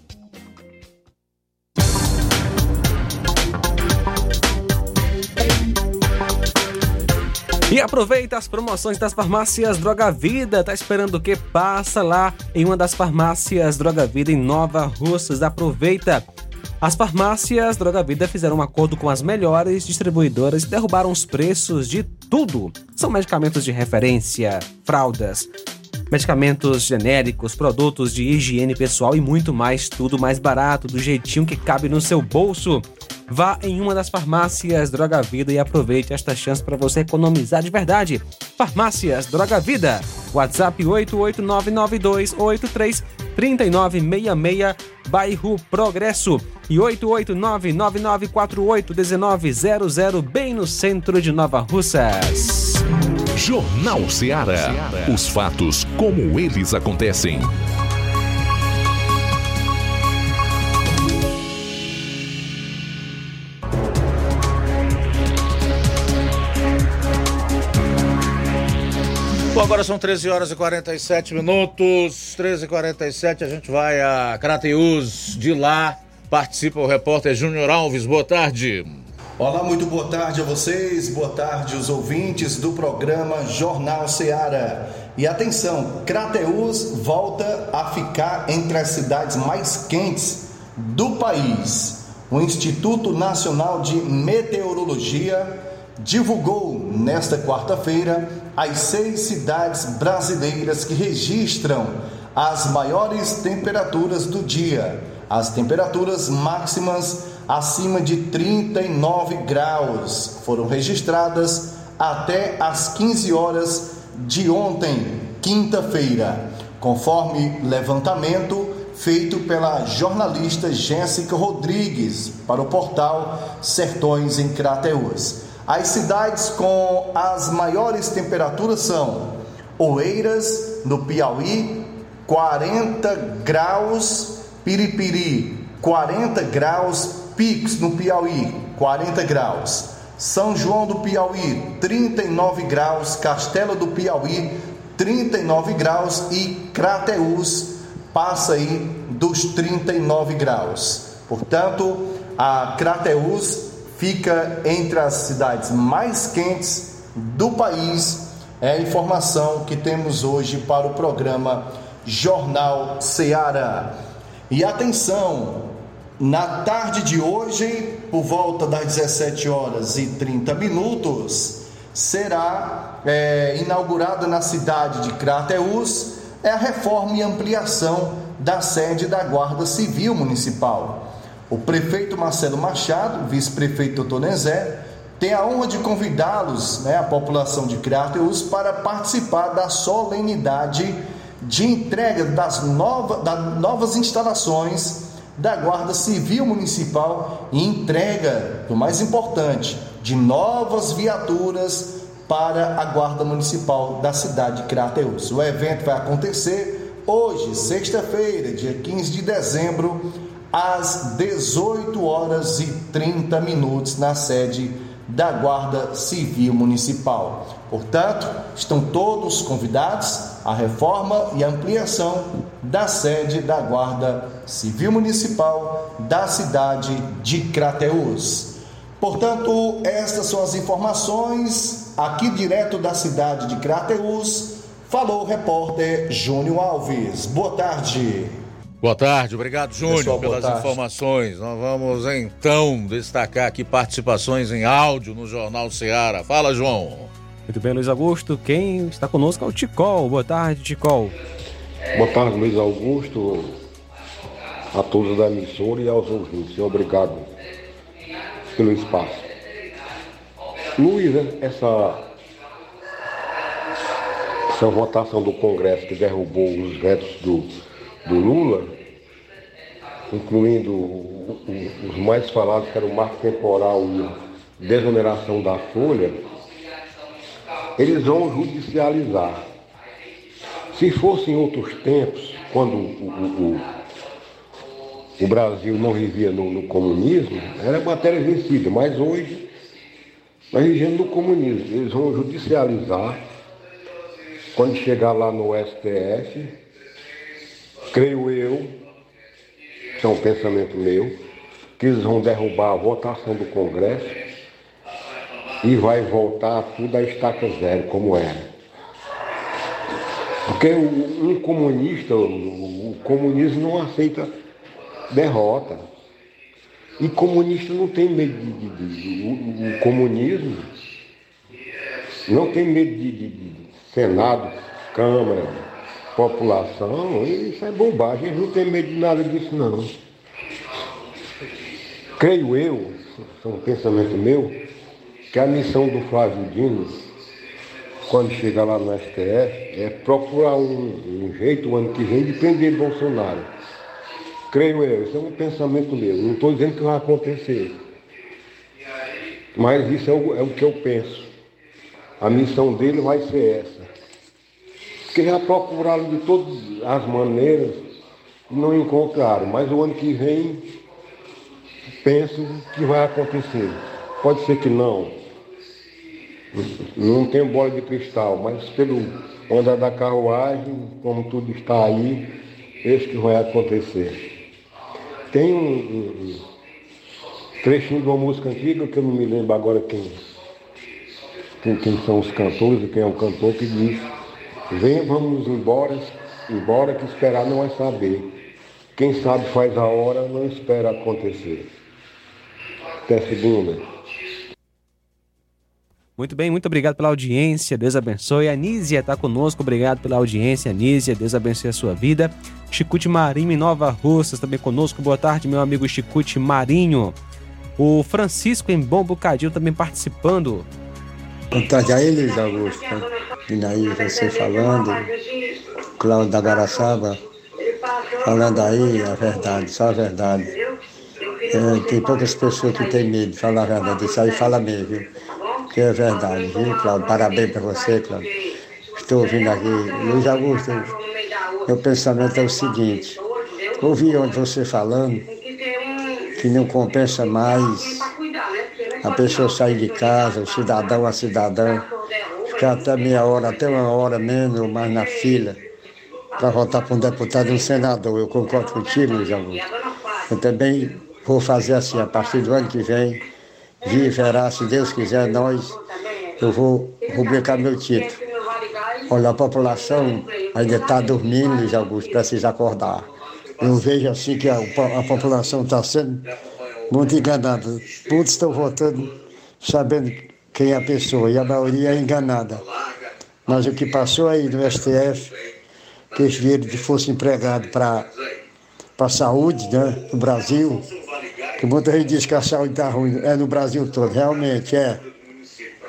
E aproveita as promoções das farmácias Droga Vida. Tá esperando o que? Passa lá em uma das farmácias Droga Vida em Nova Russas. Aproveita. As farmácias Droga Vida fizeram um acordo com as melhores distribuidoras e derrubaram os preços de tudo. São medicamentos de referência, fraldas, medicamentos genéricos, produtos de higiene pessoal e muito mais, tudo mais barato, do jeitinho que cabe no seu bolso. Vá em uma das farmácias Droga Vida e aproveite esta chance para você economizar de verdade. Farmácias Droga Vida. WhatsApp 88992833966, bairro Progresso. E 88999481900, bem no centro de Nova Russas. Jornal Ceará. Os fatos como eles acontecem. Bom, agora são 13 horas e 47 minutos. 13 e 47 a gente vai a Crateus. De lá participa o repórter Júnior Alves. Boa tarde. Olá, muito boa tarde a vocês, boa tarde os ouvintes do programa Jornal Seara. E atenção, Crateus volta a ficar entre as cidades mais quentes do país. O Instituto Nacional de Meteorologia divulgou nesta quarta-feira as seis cidades brasileiras que registram as maiores temperaturas do dia. As temperaturas máximas acima de 39 graus foram registradas até às 15 horas de ontem, quinta-feira, conforme levantamento feito pela jornalista Jéssica Rodrigues para o portal Sertões em Crateús. As cidades com as maiores temperaturas são Oeiras, no Piauí, 40 graus, Piripiri, 40 graus, Pix, no Piauí, 40 graus, São João do Piauí, 39 graus, Castelo do Piauí, 39 graus e Crateús passa aí dos 39 graus. Portanto, a Crateús fica entre as cidades mais quentes do país. É a informação que temos hoje para o programa Jornal Seara. E atenção, na tarde de hoje, por volta das 17 horas e 30 minutos, será é, inaugurada na cidade de Crateús é a reforma e ampliação da sede da Guarda Civil Municipal. O prefeito Marcelo Machado, vice-prefeito Totonezé, tem a honra de convidá-los, né, a população de Crateus, para participar da solenidade de entrega das, nova, das novas instalações da Guarda Civil Municipal e entrega, o mais importante, de novas viaturas para a Guarda Municipal da cidade de Crateus. O evento vai acontecer hoje, sexta-feira, dia 15 de dezembro, às 18 horas e 30 minutos na sede da Guarda Civil Municipal. Portanto, estão todos convidados à reforma e ampliação da sede da Guarda Civil Municipal da cidade de Crateús. Portanto, estas são as informações aqui direto da cidade de Crateús. Falou o repórter Júnior Alves. Boa tarde. Boa tarde, obrigado Júnior pelas tarde. informações. Nós vamos então destacar aqui participações em áudio no Jornal Seara. Fala, João. Muito bem, Luiz Augusto. Quem está conosco é o Ticol. Boa tarde, Ticol. Boa tarde, Luiz Augusto, a todos da emissora e aos ouvintes. Obrigado pelo espaço. Luiz, essa, essa votação do Congresso que derrubou os vetos do, do Lula, incluindo os mais falados, que era o marco temporal e a desoneração da folha, eles vão judicializar. Se fosse em outros tempos, quando o- o Brasil não vivia no, no comunismo, era matéria vencida, mas hoje nós vivemos no comunismo. Eles vão judicializar quando chegar lá no STF, creio eu, isso é um pensamento meu, que eles vão derrubar a votação do Congresso e vai voltar tudo à estaca zero, como era. Porque um comunista, o, comunismo não aceita derrota. E comunista não tem medo de. de- de- o, o comunismo não tem medo de- de Senado, Câmara, população. Isso é bobagem, eles não tem medo de nada disso não. Creio eu, é um pensamento meu, que a missão do Flávio Dino quando chegar lá no STF, é procurar um, um jeito o ano que vem de prender Bolsonaro. Creio eu, isso é um pensamento meu. Não estou dizendo que vai acontecer. Mas isso é o, é o que eu penso. A missão dele vai ser essa. Porque já procuraram de todas as maneiras e não encontraram. Mas o ano que vem penso que vai acontecer. Pode ser que não. Não tenho bola de cristal, mas pelo andar da carruagem, como tudo está aí, isso que vai acontecer. Tem um, um- um trechinho de uma música antiga que eu não me lembro agora quem, quem, quem são os cantores e quem é o cantor que diz, venha, vamos embora, embora que esperar não é saber. Quem sabe faz a hora, não espera acontecer. Até segunda. Muito bem, muito obrigado pela audiência, Deus abençoe. A Nízia está conosco, obrigado pela audiência, Nízia, Deus abençoe a sua vida. Chicute Marinho em Nova Russas também conosco, boa tarde, meu amigo Chicute Marinho. O Francisco em Bom Bocadinho também participando. Aí, Luiz Augusto. Vindo aí você falando, Cláudio da Garaçaba, falando aí a verdade, só a verdade. É, tem poucas pessoas que têm medo de falar a verdade, isso aí fala mesmo, viu? Que é verdade, viu, Cláudio? Parabéns para você, Cláudio. Estou ouvindo aqui. Luiz Augusto, meu pensamento é o seguinte, ouvi onde você falando que não compensa mais a pessoa sair de casa, o cidadão, a cidadã, ficar até meia hora, até uma hora menos ou mais na fila para votar para um deputado e um senador. Eu concordo contigo, Luiz Augusto. Eu também vou fazer assim, a partir do ano que vem, vi e verá, se Deus quiser, nós, eu vou rubricar meu título. Olha, a população ainda está dormindo, Luiz Augusto, precisa acordar. Eu vejo assim que a, a população está sendo muito enganada. Muitos estão votando sabendo quem é a pessoa e a maioria é enganada. Mas o que passou aí no STF, que esse dinheiro fosse empregado para a saúde né, no Brasil, que muita gente diz que a saúde está ruim, é no Brasil todo, realmente é.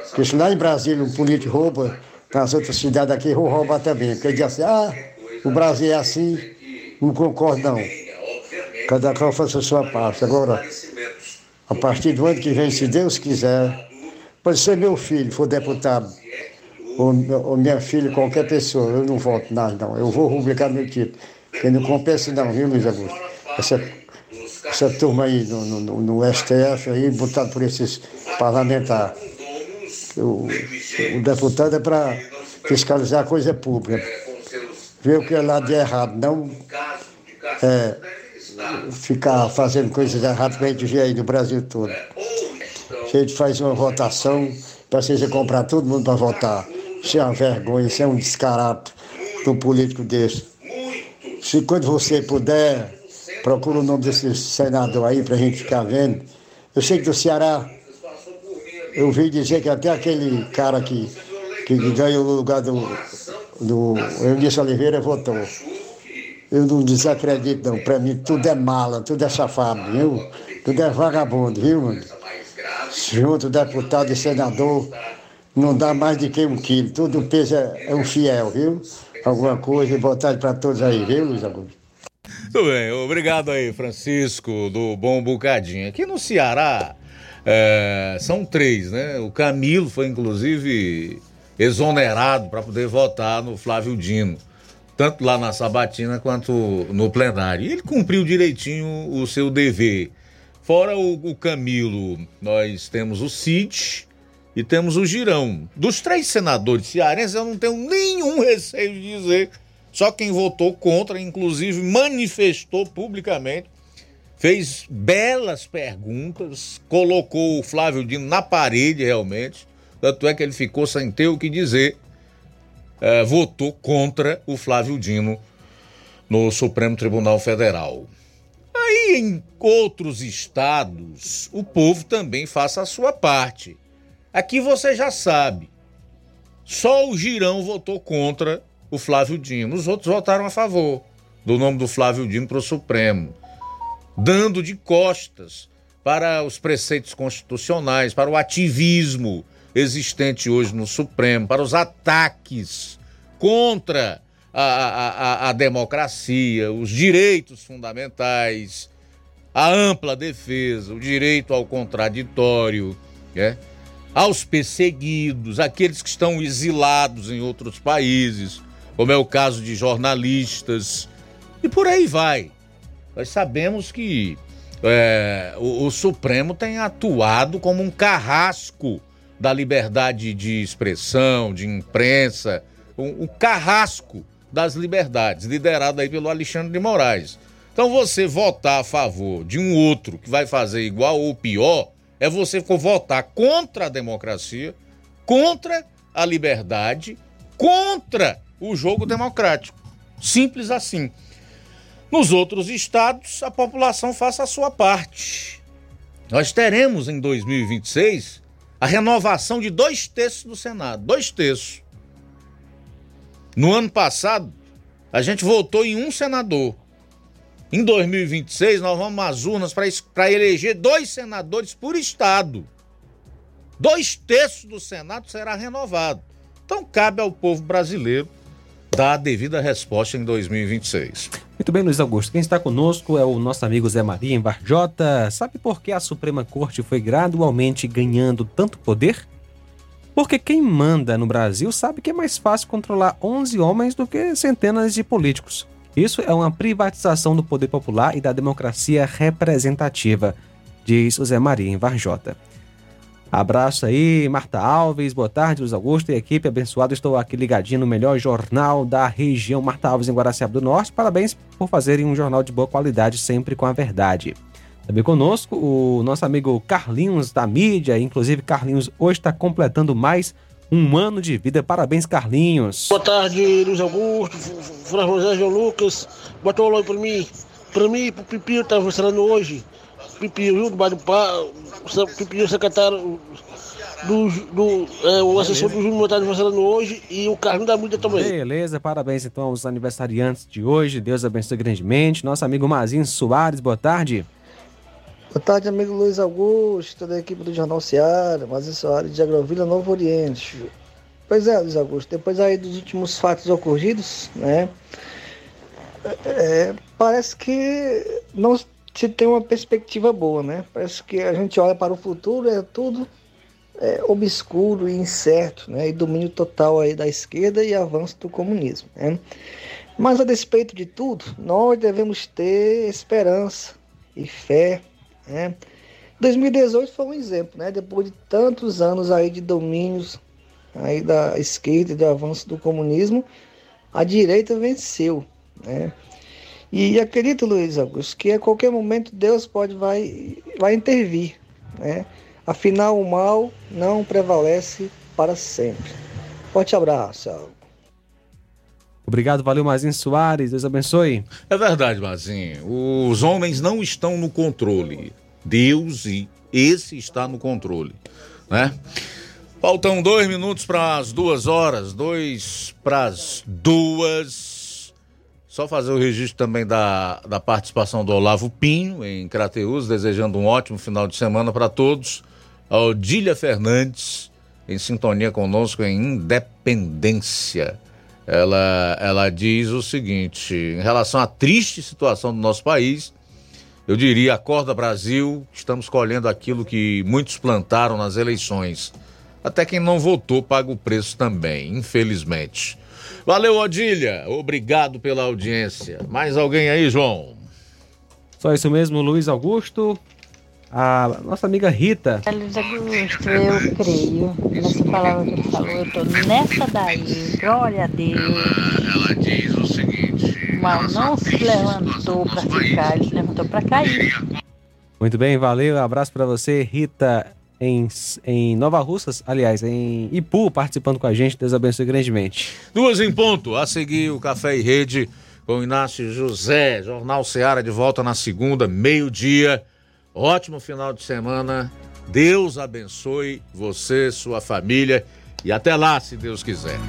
Porque se lá em Brasília um político rouba, nas outras cidades aqui vão roubar também. Porque diz assim, ah, o Brasil é assim, não concordo não. Cada qual faça a sua parte. Agora, a partir do ano que vem, se Deus quiser, pode ser meu filho, for deputado, ou, ou minha filha, qualquer pessoa, eu não voto nada, não. Eu vou rubricar meu título. Porque não compensa não, viu, Luiz Augusto? Essa, essa turma aí no, no, no STF aí, botado por esses parlamentares. O, o deputado é para fiscalizar a coisa pública. Ver o que é lá de errado, não é, ficar fazendo coisas erradas que a gente vê aí no Brasil todo. A gente faz uma votação, precisa comprar todo mundo para votar. Isso é uma vergonha, isso é um descarado de um político desse. Se quando você puder, procura o nome desse senador aí para a gente ficar vendo. Eu sei que do Ceará, eu ouvi dizer que até aquele cara que, que ganhou o lugar do, do Eunício Oliveira votou. Eu não desacredito, não. Para mim, tudo é mala, tudo é safado, viu? Tudo é vagabundo, viu, mano? Junto deputado e senador, não dá mais de que um quilo. Tudo peso é, é um fiel, viu? Alguma coisa, boa tarde para todos aí, viu, Luiz Augusto? Tudo bem, obrigado aí, Francisco, do Bom Bocadinho. Aqui no Ceará, é, são três, né? O Camilo foi, inclusive, exonerado para poder votar no Flávio Dino, tanto lá na Sabatina quanto no plenário. E ele cumpriu direitinho o seu dever. Fora o, o Camilo, nós temos o Cid e temos o Girão. Dos três senadores cearenses, eu não tenho nenhum <laughs> receio de dizer. Só quem votou contra, inclusive manifestou publicamente, fez belas perguntas, colocou o Flávio Dino na parede realmente. Tanto é que ele ficou sem ter o que dizer. É, votou contra o Flávio Dino no Supremo Tribunal Federal. Aí em outros estados, o povo também faça a sua parte. Aqui você já sabe. Só o Girão votou contra o Flávio Dino. Os outros votaram a favor do nome do Flávio Dino para o Supremo, dando de costas para os preceitos constitucionais, para o ativismo existente hoje no Supremo, para os ataques contra a, a, a, a democracia, os direitos fundamentais, a ampla defesa, o direito ao contraditório, né? aos perseguidos, aqueles que estão exilados em outros países, como é o caso de jornalistas, e por aí vai. Nós sabemos que é, o, o Supremo tem atuado como um carrasco da liberdade de expressão, de imprensa, um, um carrasco das liberdades, liderado aí pelo Alexandre de Moraes. Então você votar a favor de um outro que vai fazer igual ou pior, é você votar contra a democracia, contra a liberdade, contra o jogo democrático. Simples assim. Nos outros estados, a população faça a sua parte. Nós teremos em 2026 a renovação de dois terços do Senado. Dois terços. No ano passado, a gente votou em um senador. Em 2026, nós vamos às urnas para eleger dois senadores por estado. Dois terços do Senado será renovado. Então, cabe ao povo brasileiro dar a devida resposta em 2026. Muito bem, Luiz Augusto. Quem está conosco é o nosso amigo Zé Maria em Varjota. Sabe por que a Suprema Corte foi gradualmente ganhando tanto poder? Porque quem manda no Brasil sabe que é mais fácil controlar 11 homens do que centenas de políticos. Isso é uma privatização do poder popular e da democracia representativa, diz o Zé Maria em Varjota. Abraço aí, Marta Alves, boa tarde, Luiz Augusto e equipe abençoada. Estou aqui ligadinho no melhor jornal da região, Marta Alves, em Guaraciaba do Norte. Parabéns por fazerem um jornal de boa qualidade, sempre com a verdade. Também conosco o nosso amigo Carlinhos da mídia, inclusive Carlinhos hoje está completando mais um ano de vida. Parabéns, Carlinhos. Boa tarde, Luiz Augusto, Fran João Lucas. Botou um oi para mim. Para mim, pro Pipio tá funcionando hoje. Pipio, viu? Do bairro do Pá, Pipio, secretário do, do é, o assessor do Júnior está aniversariando hoje e o Carlinhos da Mídia também. Beleza, parabéns então aos aniversariantes de hoje. Deus abençoe grandemente. Nosso amigo Mazinho Soares, boa tarde. Boa tarde, amigo Luiz Augusto, toda a equipe do Jornal Seara, Mazinho Soares de Agrovila, Novo Oriente. Pois é, Luiz Augusto, depois aí dos últimos fatos ocorridos, né? É, parece que não se tem uma perspectiva boa, né? Parece que a gente olha para o futuro, é tudo é, obscuro e incerto, né? E domínio total aí da esquerda e avanço do comunismo, né? Mas a despeito de tudo, nós devemos ter esperança e fé, né? 2018 foi um exemplo, né? Depois de tantos anos aí de domínios aí da esquerda e do avanço do comunismo, a direita venceu, né? E acredito, Luiz Augusto, que a qualquer momento Deus pode vai, vai intervir. Né? Afinal, o mal não prevalece para sempre. Forte abraço. Obrigado, valeu, Mazinho Soares. Deus abençoe. É verdade, Mazinho. Os homens não estão no controle. Deus e esse está no controle, né? Faltam dois minutos para as duas horas, dois para as duas. Só fazer o registro também da, da participação do Olavo Pinho em Crateus, desejando um ótimo final de semana para todos. A Odília Fernandes, em sintonia conosco em Independência. Ela, ela diz o seguinte: em relação à triste situação do nosso país, eu diria, acorda Brasil, estamos colhendo aquilo que muitos plantaram nas eleições. Até quem não votou paga o preço também, infelizmente. Valeu, Odília. Obrigado pela audiência. Mais alguém aí, João? Só isso mesmo, Luiz Augusto. A nossa amiga Rita. Luiz Augusto, eu creio nessa palavra que ele falou, eu tô nessa daí, glória a Deus. Ela diz o seguinte: mal não se levantou para ficar, ele se levantou para cair. Muito bem, valeu. Abraço para você, Rita, em, em Nova Russas, aliás, em Ipu, participando com a gente. Deus abençoe grandemente. Duas em ponto. A seguir, o Café e Rede com Inácio José. Jornal Seara de volta na segunda, meio-dia. Ótimo final de semana. Deus abençoe você, sua família. E até lá, se Deus quiser.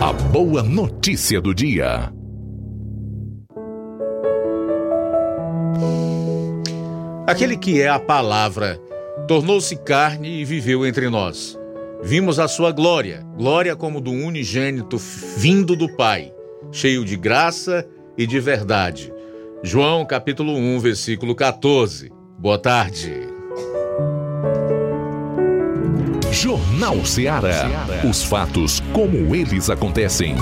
A boa notícia do dia. Aquele que é a palavra tornou-se carne e viveu entre nós. Vimos a sua glória, glória como do unigênito vindo do Pai, cheio de graça e de verdade. João capítulo 1, versículo 14. Boa tarde. Jornal Ceará. Os fatos como eles acontecem.